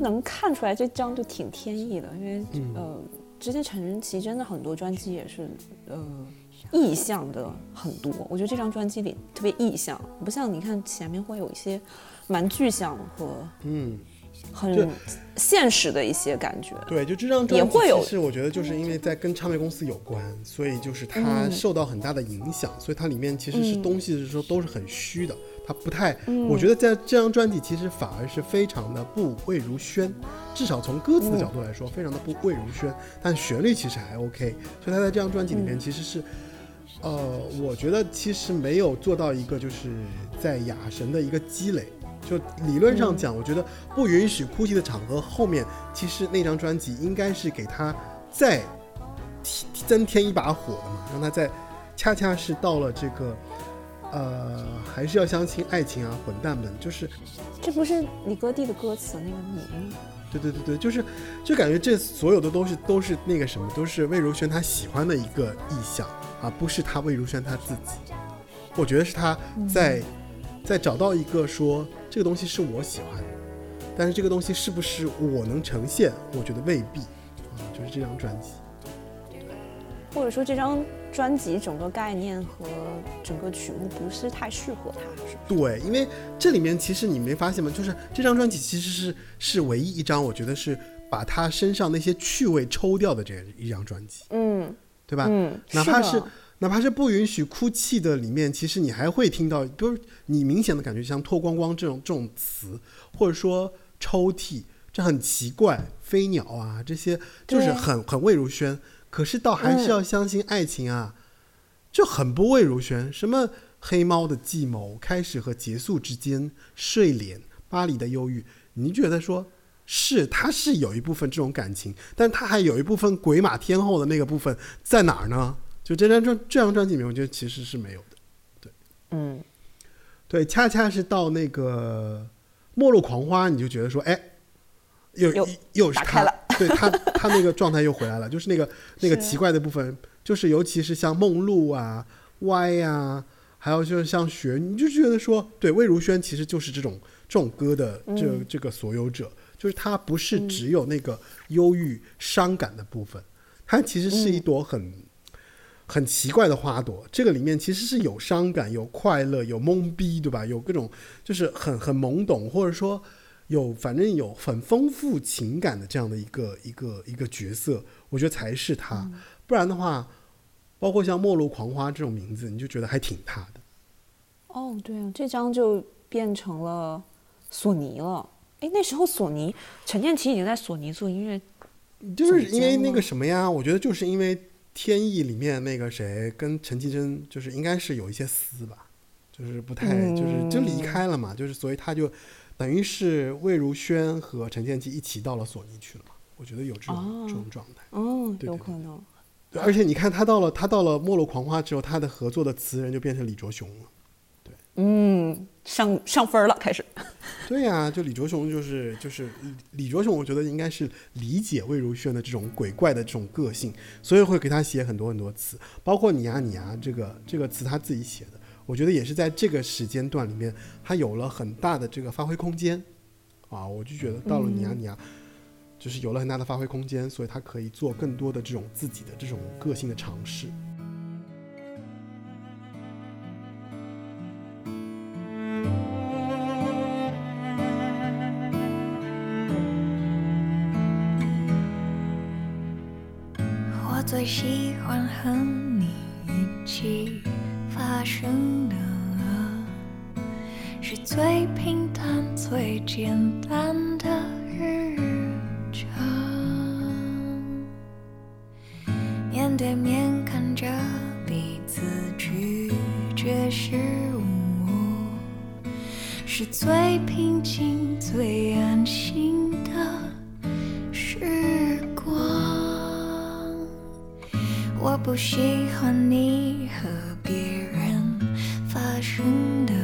能看出来这张就挺天意的，因为、嗯。呃，之前陈绮贞的很多专辑也是呃意象的很多，我觉得这张专辑里特别意象，不像你看前面会有一些蛮具象和嗯，很现实的一些感觉。对，就这张专辑，也会有其实我觉得就是因为在跟唱片公司有关，所以就是它嗯。受到很大的影响，所以它里面其实是嗯。东西是说都是很虚的，它不太，嗯我觉得在这张专辑其实反而是非常的不魏如萱，至少从歌词的角度来说，非常的不魏如萱，但旋律其实还 OK，所以他在这张专辑里面嗯其实是。呃，我觉得其实没有做到一个就是在雅神的一个积累，就理论上讲，我觉得不允许哭泣的场合后面，其实那张专辑应该是给他再提增添一把火的嘛，让他在恰恰是到了这个。呃，还是要相信爱情啊，混蛋们！就是，这不是李哥弟的歌词那个你吗？对对对对，就是，就感觉这所有的东西都是那个什么，都是魏如萱她喜欢的一个意象，而不是她魏如萱她自己。我觉得是她在、在找到一个说这个东西是我喜欢的，但是这个东西是不是我能呈现，我觉得未必啊，就是这张专辑。或者说这张专辑整个概念和整个曲目不是太适合他，是？对，因为这里面其实你没发现吗？就是这张专辑其实是是唯一一张，我觉得是把他身上那些趣味抽掉的这一张专辑，嗯对吧？嗯，哪怕是是哪怕是不允许哭泣的里面，其实你还会听到，比如你明显的感觉像脱光光这种这种词，或者说抽屉，这很奇怪，飞鸟啊这些就是很很魏如萱。可是倒还是要相信爱情啊，就很不魏如萱。什么黑猫的计谋，开始和结束之间，睡莲，巴黎的忧郁，你觉得说是他是有一部分这种感情，但他还有一部分鬼马天后的那个部分在哪儿呢？就这张专这张专辑里面，我觉得其实是没有的。对嗯，对，恰恰是到那个《末路狂花》，你就觉得说，哎，又又又是他打开了，对他 他那个状态又回来了，就是那个那个奇怪的部分，就是尤其是像梦露啊、歪呀、还有就是像雪，你就觉得说，对魏如萱其实就是这种这种歌的这、嗯这个所有者，就是他不是只有那个忧郁伤感的部分，它其实是一朵很。很奇怪的花朵，这个里面其实是有伤感、有快乐、有懵逼，对吧？有各种就是很很懵懂，或者说有反正有很丰富情感的这样的一个一个一个角色，我觉得才是他。不然的话，包括像《末路狂花》这种名字，你就觉得还挺他的。哦，对啊，这张就变成了索尼了。哎，那时候索尼陈建奇已经在索尼做音乐，就是因为那个什么呀，我觉得就是因为《天意》里面那个谁跟陈绮贞，就是应该是有一些撕吧，就是不太就是就离开了嘛，就是所以他就等于是魏如萱和陈建基一起到了索尼去了嘛。我觉得有这种、哦这种状态。哦，对对有可能。对，而且你看他到了他到了《没落狂花》之后，他的合作的词人就变成李卓雄了。对嗯，上上分了，开始。对呀、就李卓雄就是就是李李卓雄，我觉得应该是理解魏如萱的这种鬼怪的这种个性，所以会给他写很多很多词，包括你呀你呀这个这个词他自己写的，我觉得也是在这个时间段里面，他有了很大的这个发挥空间啊，我就觉得到了你呀你呀。就是有了很大的发挥空间，所以他可以做更多的这种自己的这种个性的尝试。我最喜欢和发生的，是最平淡、最简单的日常。面对面看着彼此拒绝失误，是最平静、最安心的时光。我不喜欢你和真的，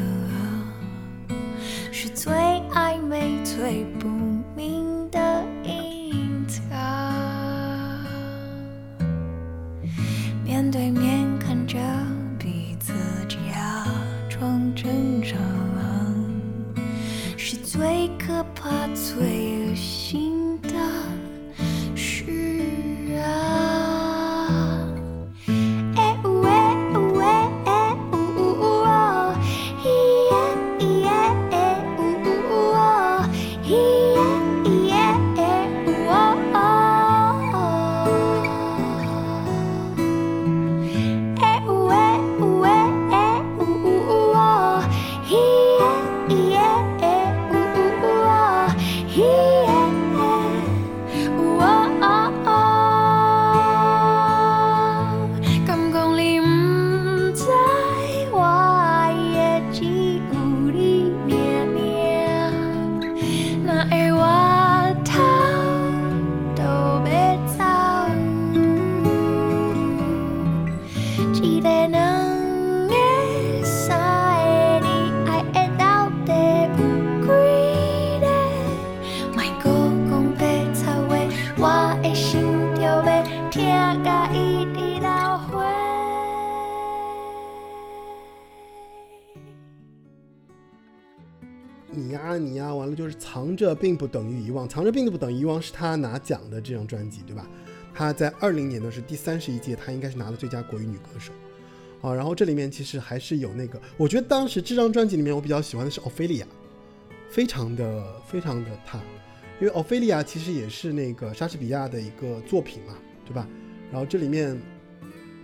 这并不等于遗忘，藏着并不等于遗忘是他拿奖的这张专辑，对吧？他在二零年的是第三十一届，他应该是拿了最佳国语女歌手，啊，然后这里面其实还是有那个，我觉得当时这张专辑里面我比较喜欢的是奥菲利亚，非常的非常的她，因为奥菲利亚其实也是那个莎士比亚的一个作品嘛，对吧？然后这里面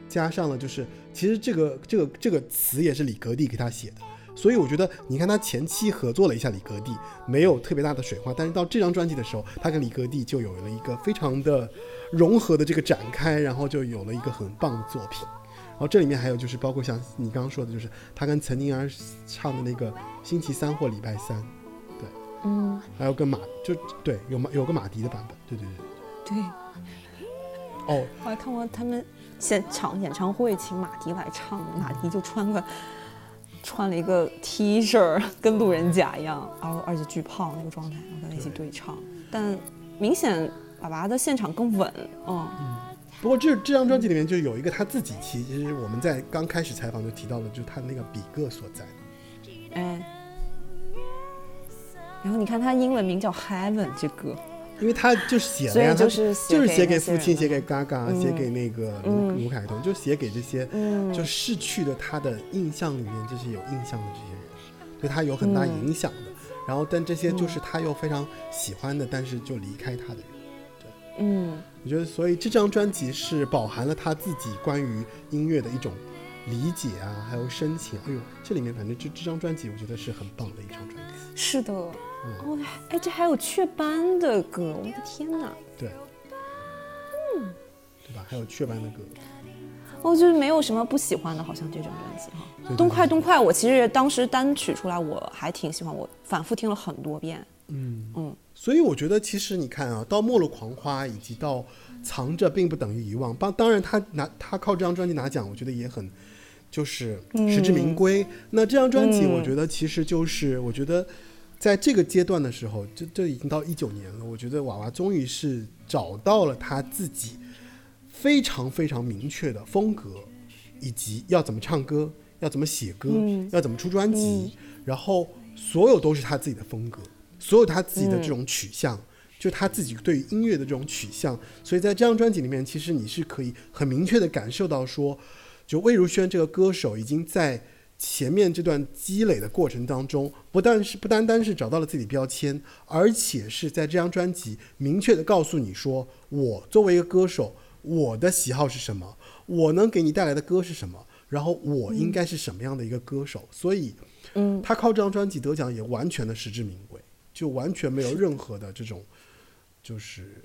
加上了就是，其实这个这个这个词也是李格弟给他写的，所以我觉得，你看他前期合作了一下李格弟，没有特别大的水花，但是到这张专辑的时候，他跟李格弟就有了一个非常的融合的这个展开，然后就有了一个很棒的作品。然后这里面还有就是包括像你刚刚说的，就是他跟岑宁儿唱的那个星期三或礼拜三，对，嗯，还有跟马就对有马有个马迪的版本，对对对。对，哦，我还看过他们现场演唱会请马迪来唱，马迪就穿个穿了一个 T 恤，跟路人甲一样，然后而且巨胖那个状态，然后跟他一起对唱，但明显爸爸的现场更稳，嗯，不过这这张专辑里面就有一个他自己，其实我们在刚开始采访就提到了，就是他的那个比个所在。哎。然后你看他英文名叫 Heaven 这歌，因为他就写了呀，他就是写就是写给父亲，写给嘎嘎，嗯写给那个卢嗯卢凯彤，就写给这些嗯就逝去的他的印象里面这些有印象的这些人，对他有很大嗯影响的。然后，但这些就是他又非常喜欢的，但是就离开他的人。对嗯我觉得，所以这张专辑是饱含了他自己关于音乐的一种理解啊，还有深情。哎呦，这里面反正这这张专辑，我觉得是很棒的一张专辑。是的，嗯哦，哎，这还有雀斑的歌，我的天哪！对，嗯对吧？还有雀斑的歌，哦，就是没有什么不喜欢的，好像这张专辑哈。对对东快东快，我其实当时单曲出来，我还挺喜欢，我反复听了很多遍。嗯嗯，所以我觉得，其实你看啊，到《末路狂花》以及到《藏着并不等于遗忘》，当当然他拿他靠这张专辑拿奖，我觉得也很就是实至名归。那这张专辑，嗯我觉得其实就是我觉得在这个阶段的时候，这这已经到一九年了，我觉得娃娃终于是找到了他自己非常非常明确的风格，以及要怎么唱歌，要怎么写歌，嗯。要怎么出专辑，然后所有都是他自己的风格，所有他自己的这种取向，就他自己对于音乐的这种取向。所以在这张专辑里面，其实你是可以很明确的感受到说，就魏如萱这个歌手已经在前面这段积累的过程当中，不但是不单单是找到了自己的标签，而且是在这张专辑明确的告诉你说，我作为一个歌手，我的喜好是什么，我能给你带来的歌是什么，然后我应该是什么样的一个歌手。所以，嗯，他靠这张专辑得奖也完全的实至名归，就完全没有任何的这种，就是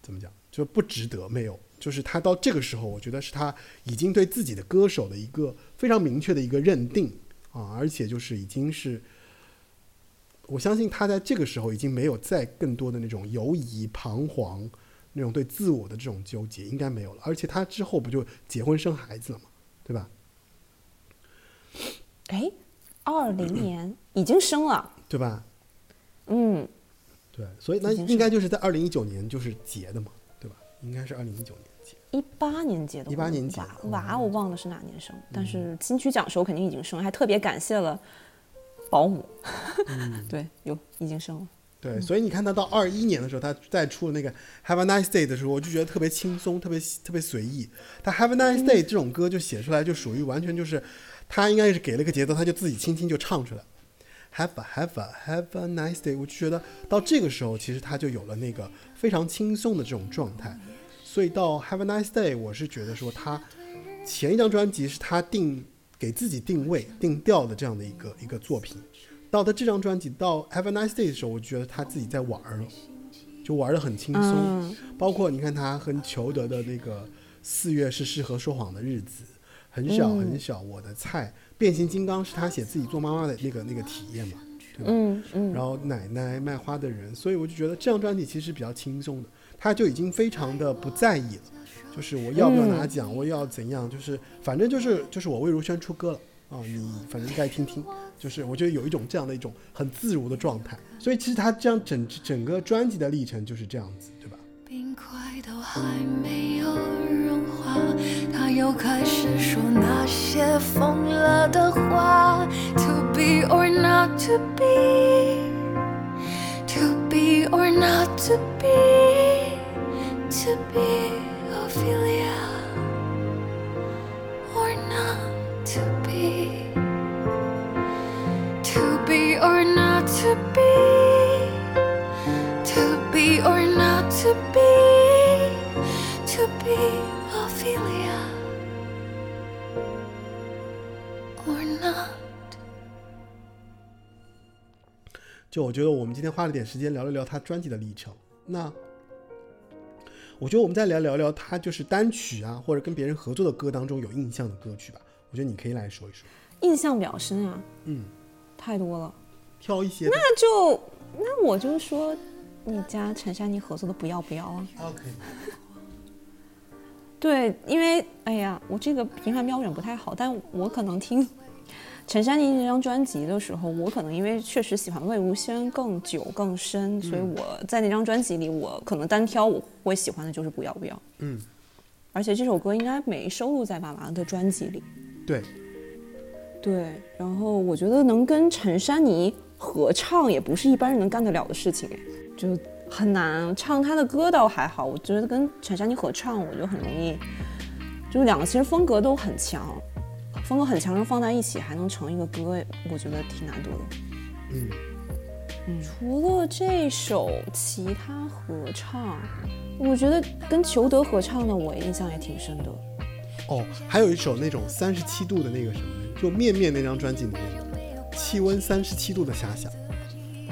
怎么讲，就不值得，没有。就是他到这个时候，我觉得是他已经对自己的歌手的一个非常明确的一个认定啊，而且就是已经是，我相信他在这个时候已经没有再更多的那种犹疑、彷徨，那种对自我的这种纠结，应该没有了。而且他之后不就结婚生孩子了嘛，对吧？哎，二零年已经生了，对吧？嗯，对，所以那应该就是在二零一九年就是结的嘛，对吧？应该是二零一九年结。一八年结的，18年结娃娃我忘了是哪年生，但是金曲奖时候肯定已经生了，还特别感谢了保姆，嗯 对，有已经生了，对，所以你看他到二一年的时候，他再出了那个《Have a Nice Day》的时候，我就觉得特别轻松，特别特别随意。他《Have a Nice Day》这种歌就写出来，就属于完全就是，他应该是给了个节奏，他就自己轻轻就唱出来。Have a have a have a nice day，我就觉得到这个时候，其实他就有了那个非常轻松的这种状态。所以到 Have a nice day，我是觉得说他前一张专辑是他定给自己定位定调的这样的一个一个作品，到他这张专辑到 Have a nice day 的时候，我觉得他自己在玩儿了，就玩的很轻松。嗯包括你看他和裘德的那个四月是适合说谎的日子，很小很小，我的菜，变形金刚是他写自己做妈妈的那个那个体验嘛，对吧？嗯嗯，然后奶奶卖花的人，所以我就觉得这张专辑其实比较轻松的，他就已经非常的不在意了，就是我要不要拿奖，我要怎样，就是反正就是就是我魏如萱出歌了啊，你反正该听听，就是我觉得有一种这样的一种很自如的状态，所以其实他这样整整个专辑的历程就是这样子，对吧？冰块都还没有融化，他又开始说那些疯了的话。To be or not to be, to be or not to be, to be Ophelia or not to be, to be or not to be to be or not to be, to be 就我觉得我们今天花了点时间聊了聊他专辑的历程。那我觉得我们再来聊聊他就是单曲啊，或者跟别人合作的歌当中有印象的歌曲吧。我觉得你可以来说一说，印象比较深啊，嗯，太多了。挑一些。那就那我就说，你家陈珊妮合作的《不要不要》啊。OK，对，因为哎呀，我这个评判标准不太好，但我可能听陈珊妮那张专辑的时候，我可能因为确实喜欢魏无羡更久更深，所以我在那张专辑里，我可能单挑我会喜欢的就是《不要不要》。嗯，而且这首歌应该没收录在爸爸的专辑里。对，对，然后我觉得能跟陈珊妮合唱也不是一般人能干得了的事情，哎，就很难。唱她的歌倒还好，我觉得跟陈珊妮合唱，我就很容易，就是两个其实风格都很强，风格很强，然后放在一起还能成一个歌，我觉得挺难得的。嗯嗯，除了这首，其他合唱，我觉得跟裘德合唱的，我印象也挺深的。哦，还有一首那种三十七度的那个什么，就《面面》那张专辑里面，气温三十七度的遐想。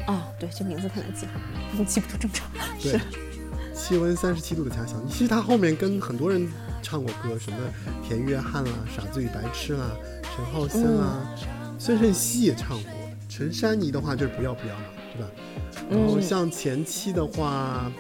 啊，对，这名字太难记了，我记不住正常。对，气温三十七度的遐想。其实他后面跟很多人唱过歌，什么田约翰啦、傻子与白痴啦、陈浩森啦、孙盛熙也唱过。陈珊妮的话就是不要不要嘛，对吧？然后像前期的话，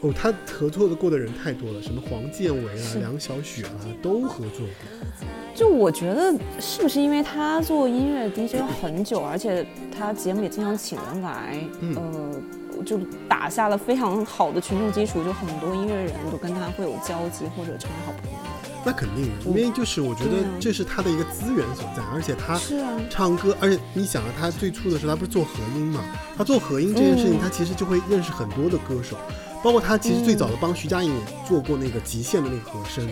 哦，他合作的过的人太多了，什么黄建伟啊、梁小雪啊、都合作过。就我觉得是不是因为他做音乐 DJ 很久，而且他节目也经常请人来，嗯呃，就打下了非常好的群众基础，就很多音乐人都跟他会有交集或者成为好朋友。那肯定的，因为就是我觉得这是他的一个资源所在，而且他是啊唱歌，而且你想啊，他最初的时候他不是做和音嘛？他做和音这件事情，嗯他其实就会认识很多的歌手，包括他其实最早的帮徐佳莹也做过那个极限的那个和声，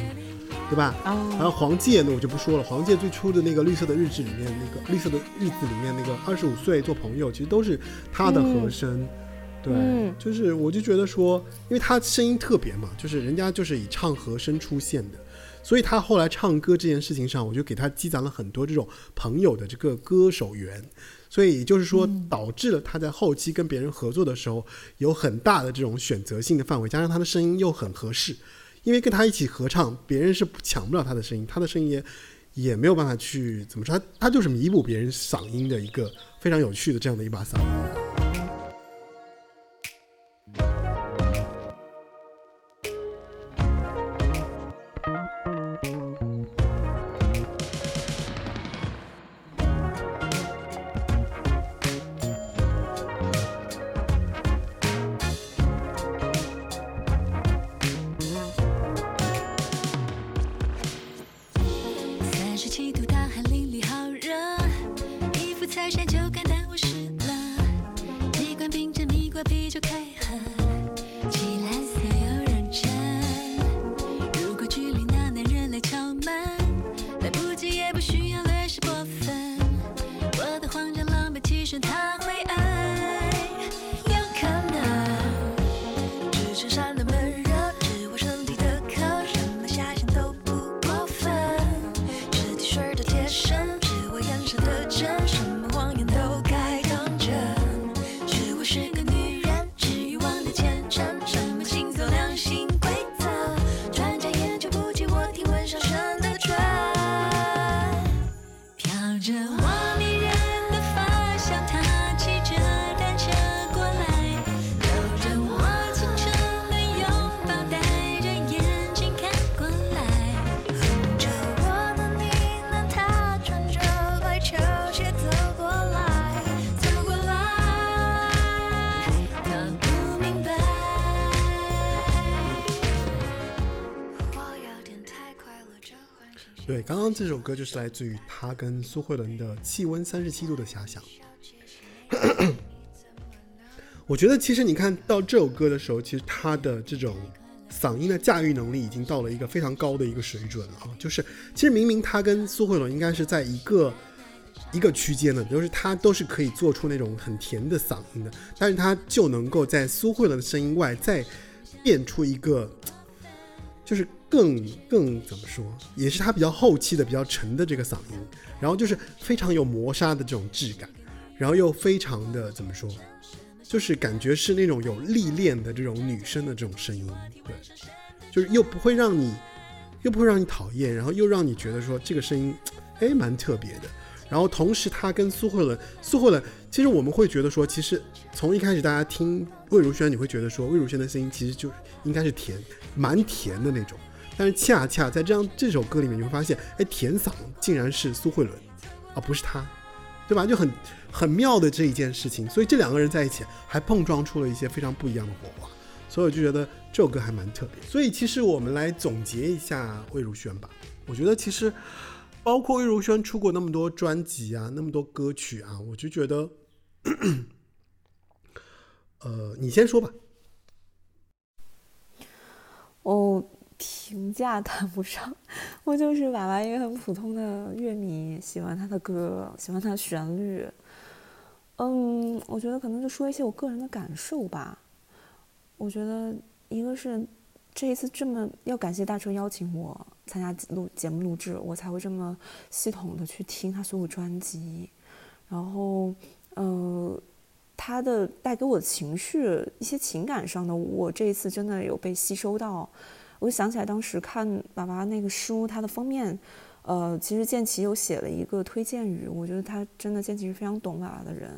对吧？啊然后黄玠呢，我就不说了，黄玠最初的那个《绿色的日志》里面那个《绿色的日子》里面那个二十五岁做朋友，其实都是他的和声。对，嗯。就是我就觉得说，因为他声音特别嘛，就是人家就是以唱和声出现的，所以他后来唱歌这件事情上，我就给他积攒了很多这种朋友的这个歌手缘，所以也就是说，导致了他在后期跟别人合作的时候有很大的这种选择性的范围，加上他的声音又很合适，因为跟他一起合唱，别人是抢不了他的声音，他的声音也也没有办法去怎么说，他他就是弥补别人嗓音的一个非常有趣的这样的一把嗓这首歌就是来自于他跟苏慧伦的《气温三十七度的遐想》。我觉得其实你看到这首歌的时候，其实他的这种嗓音的驾驭能力已经到了一个非常高的一个水准了啊！就是其实明明他跟苏慧伦应该是在一个一个区间的，就是他都是可以做出那种很甜的嗓音的，但是他就能够在苏慧伦的声音外再变出一个就是更更怎么说，也是他比较后期的比较沉的这个嗓音，然后就是非常有磨砂的这种质感，然后又非常的怎么说，就是感觉是那种有历练的这种女生的这种声音，对，就是又不会让你又不会让你讨厌，然后又让你觉得说这个声音哎蛮特别的。然后同时，她跟苏慧伦，苏慧伦，其实我们会觉得说，其实从一开始大家听魏如萱，你会觉得说魏如萱的声音其实就应该是甜，蛮甜的那种。但是恰恰在这样这首歌里面，你会发现，哎，甜嗓竟然是苏慧伦，而不是她，对吧？就很很妙的这一件事情。所以这两个人在一起，还碰撞出了一些非常不一样的火花。所以我就觉得这首歌还蛮特别。所以其实我们来总结一下魏如萱吧。我觉得其实包括魏如萱出过那么多专辑啊，那么多歌曲啊，我就觉得，呃，你先说吧。我评价谈不上，我就是娃娃一个很普通的乐迷，喜欢他的歌，喜欢他的旋律。嗯，我觉得可能就说一些我个人的感受吧。我觉得一个是这一次这么要感谢大车邀请我参加录节目录制，我才会这么系统的去听他所有专辑。然后，呃，他的带给我的情绪，一些情感上的，我这一次真的有被吸收到。我就想起来当时看爸爸那个书，它的封面，呃，其实建奇有写了一个推荐语，我觉得他真的建奇是非常懂爸爸的人。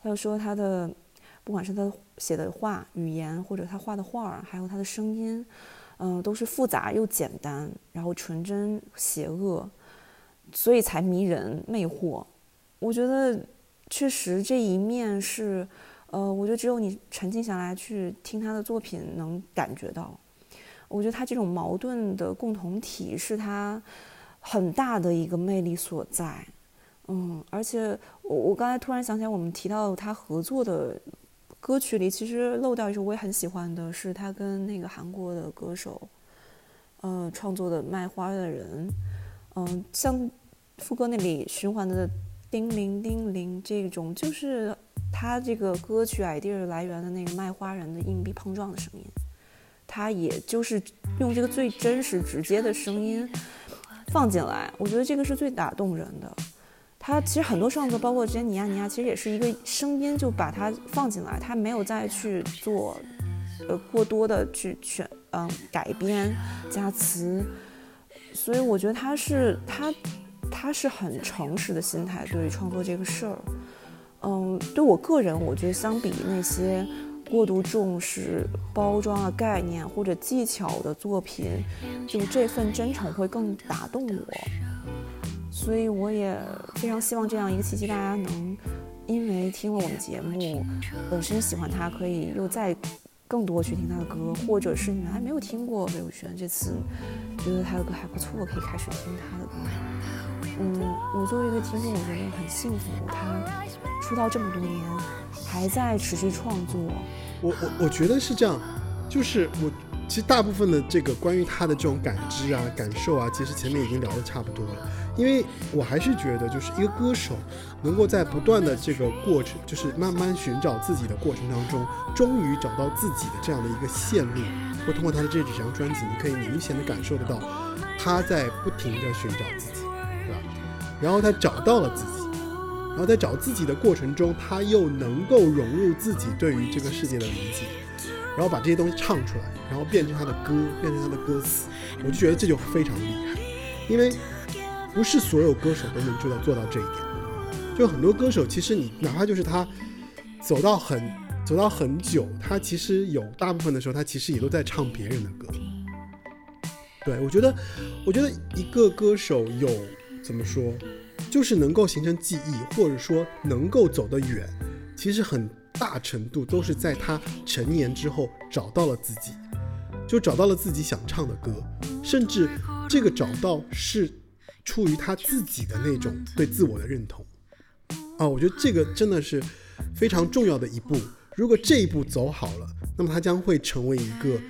他就说他的，不管是他写的话、语言，或者他画的画儿，还有他的声音，嗯、都是复杂又简单，然后纯真、邪恶，所以才迷人、魅惑。我觉得确实这一面是，呃，我觉得只有你沉静下来去听他的作品，能感觉到。我觉得他这种矛盾的共同体是他很大的一个魅力所在。嗯，而且我我刚才突然想起来，我们提到他合作的歌曲里，其实漏掉一首我也很喜欢的，是他跟那个韩国的歌手，呃，创作的《卖花的人》。嗯，像副歌那里循环的叮铃叮铃这种，就是他这个歌曲 idea 来源的那个卖花人的硬币碰撞的声音。他也就是用这个最真实、直接的声音放进来，我觉得这个是最打动人的。他其实很多创作，包括之前尼亚尼亚，其实也是一个声音就把它放进来，他没有再去做呃过多的去选嗯改编加词，所以我觉得他是他他是很诚实的心态对于创作这个事儿。嗯，对我个人，我觉得相比那些过度重视包装啊、概念或者技巧的作品，就这份真诚会更打动我。所以我也非常希望这样一个契机，大家能因为听了我们节目，本身喜欢他，可以又再更多去听他的歌，或者是你们还没有听过魏如萱，这次觉得他的歌还不错，可以开始听他的歌。嗯，我作为一个听众，我觉得很幸福，他出道这么多年，还在持续创作。我我我觉得是这样，就是我其实大部分的这个关于他的这种感知啊、感受啊，其实前面已经聊的差不多了。因为我还是觉得，就是一个歌手能够在不断的这个过程，就是慢慢寻找自己的过程当中，终于找到自己的这样的一个线路，我通过他的这几张专辑，你可以明显的感受得到，他在不停的寻找自己，然后他找到了自己。然后在找自己的过程中，他又能够融入自己对于这个世界的理解，然后把这些东西唱出来，然后变成他的歌，变成他的歌词，我就觉得这就非常厉害，因为不是所有歌手都能做到做到这一点。就很多歌手，其实你哪怕就是他走到很走到很久，他其实有大部分的时候，他其实也都在唱别人的歌。对我觉得，我觉得一个歌手有怎么说？就是能够形成记忆，或者说能够走得远，其实很大程度都是在他成年之后找到了自己，就找到了自己想唱的歌，甚至这个找到是出于他自己的那种对自我的认同。啊，我觉得这个真的是非常重要的一步。如果这一步走好了，那么他将会成为一个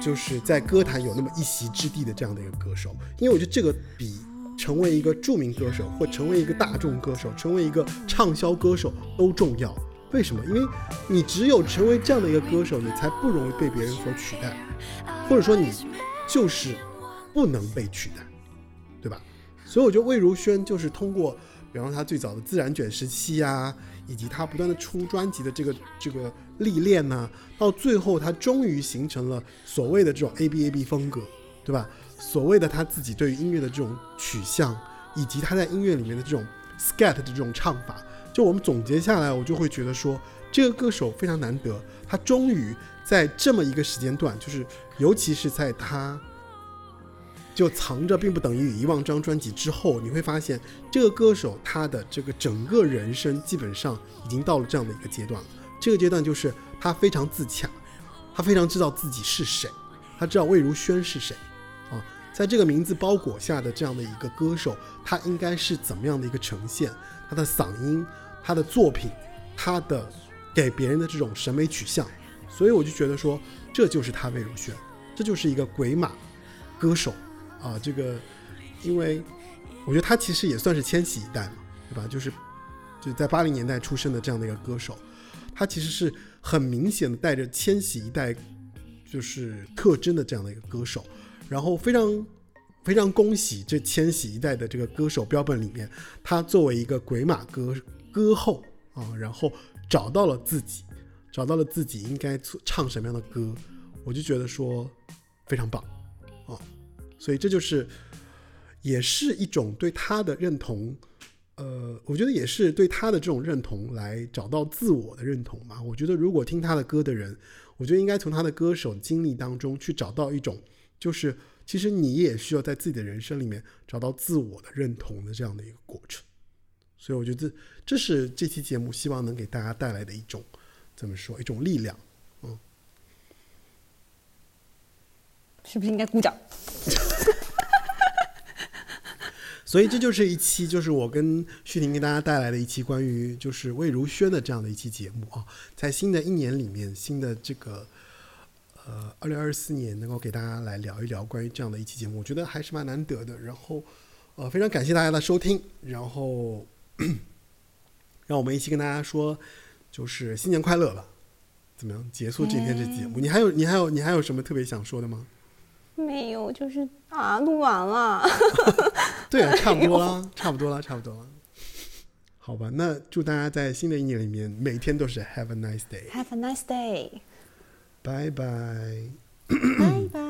就是在歌坛有那么一席之地的这样的一个歌手。因为我觉得这个比成为一个著名歌手，或成为一个大众歌手，成为一个畅销歌手都重要。为什么？因为你只有成为这样的一个歌手，你才不容易被别人所取代，或者说你就是不能被取代，对吧？所以我觉得魏如萱就是通过比方说他最早的自然卷时期啊，以及他不断的出专辑的这个这个历练呢、到最后他终于形成了所谓的这种 A B A B 风格，对吧？所谓的他自己对于音乐的这种取向，以及他在音乐里面的这种 scat 的这种唱法，就我们总结下来，我就会觉得说，这个歌手非常难得，他终于在这么一个时间段，就是尤其是在他就藏着并不等于遗忘这张专辑之后，你会发现这个歌手他的这个整个人生基本上已经到了这样的一个阶段了。这个阶段就是他非常自洽，他非常知道自己是谁，他知道魏如萱是谁，在这个名字包裹下的这样的一个歌手，他应该是怎么样的一个呈现？他的嗓音、他的作品、他的给别人的这种审美取向，所以我就觉得说，这就是他魏如萱，这就是一个鬼马歌手啊。这个，因为我觉得他其实也算是千禧一代嘛，对吧？就是就在八零年代出生的这样的一个歌手，他其实是很明显的带着千禧一代就是特征的这样的一个歌手，然后非常非常恭喜这千禧一代的这个歌手标本里面，他作为一个鬼马歌歌后啊，然后找到了自己，找到了自己应该唱什么样的歌，我就觉得说非常棒啊，所以这就是也是一种对他的认同。呃，我觉得也是对他的这种认同来找到自我的认同嘛。我觉得如果听他的歌的人，我觉得应该从他的歌手经历当中去找到一种，就是其实你也需要在自己的人生里面找到自我的认同的这样的一个过程。所以我觉得这是这期节目希望能给大家带来的一种怎么说一种力量。嗯是不是应该鼓掌？所以这就是一期，就是我跟旭婷给大家带来的一期关于就是魏如萱的这样的一期节目啊，在新的一年里面，新的这个呃二零二四年能够给大家来聊一聊关于这样的一期节目，我觉得还是蛮难得的。然后呃非常感谢大家的收听，然后让我们一起跟大家说就是新年快乐吧。怎么样？结束今天这节目，你还有你还有你还有什么特别想说的吗？没有，就是啊，录完了。对啊，差不多了，差不多了，差不多了。好吧，那祝大家在新的一年里面每天都是 Have a nice day，Have a nice day，拜拜。拜拜。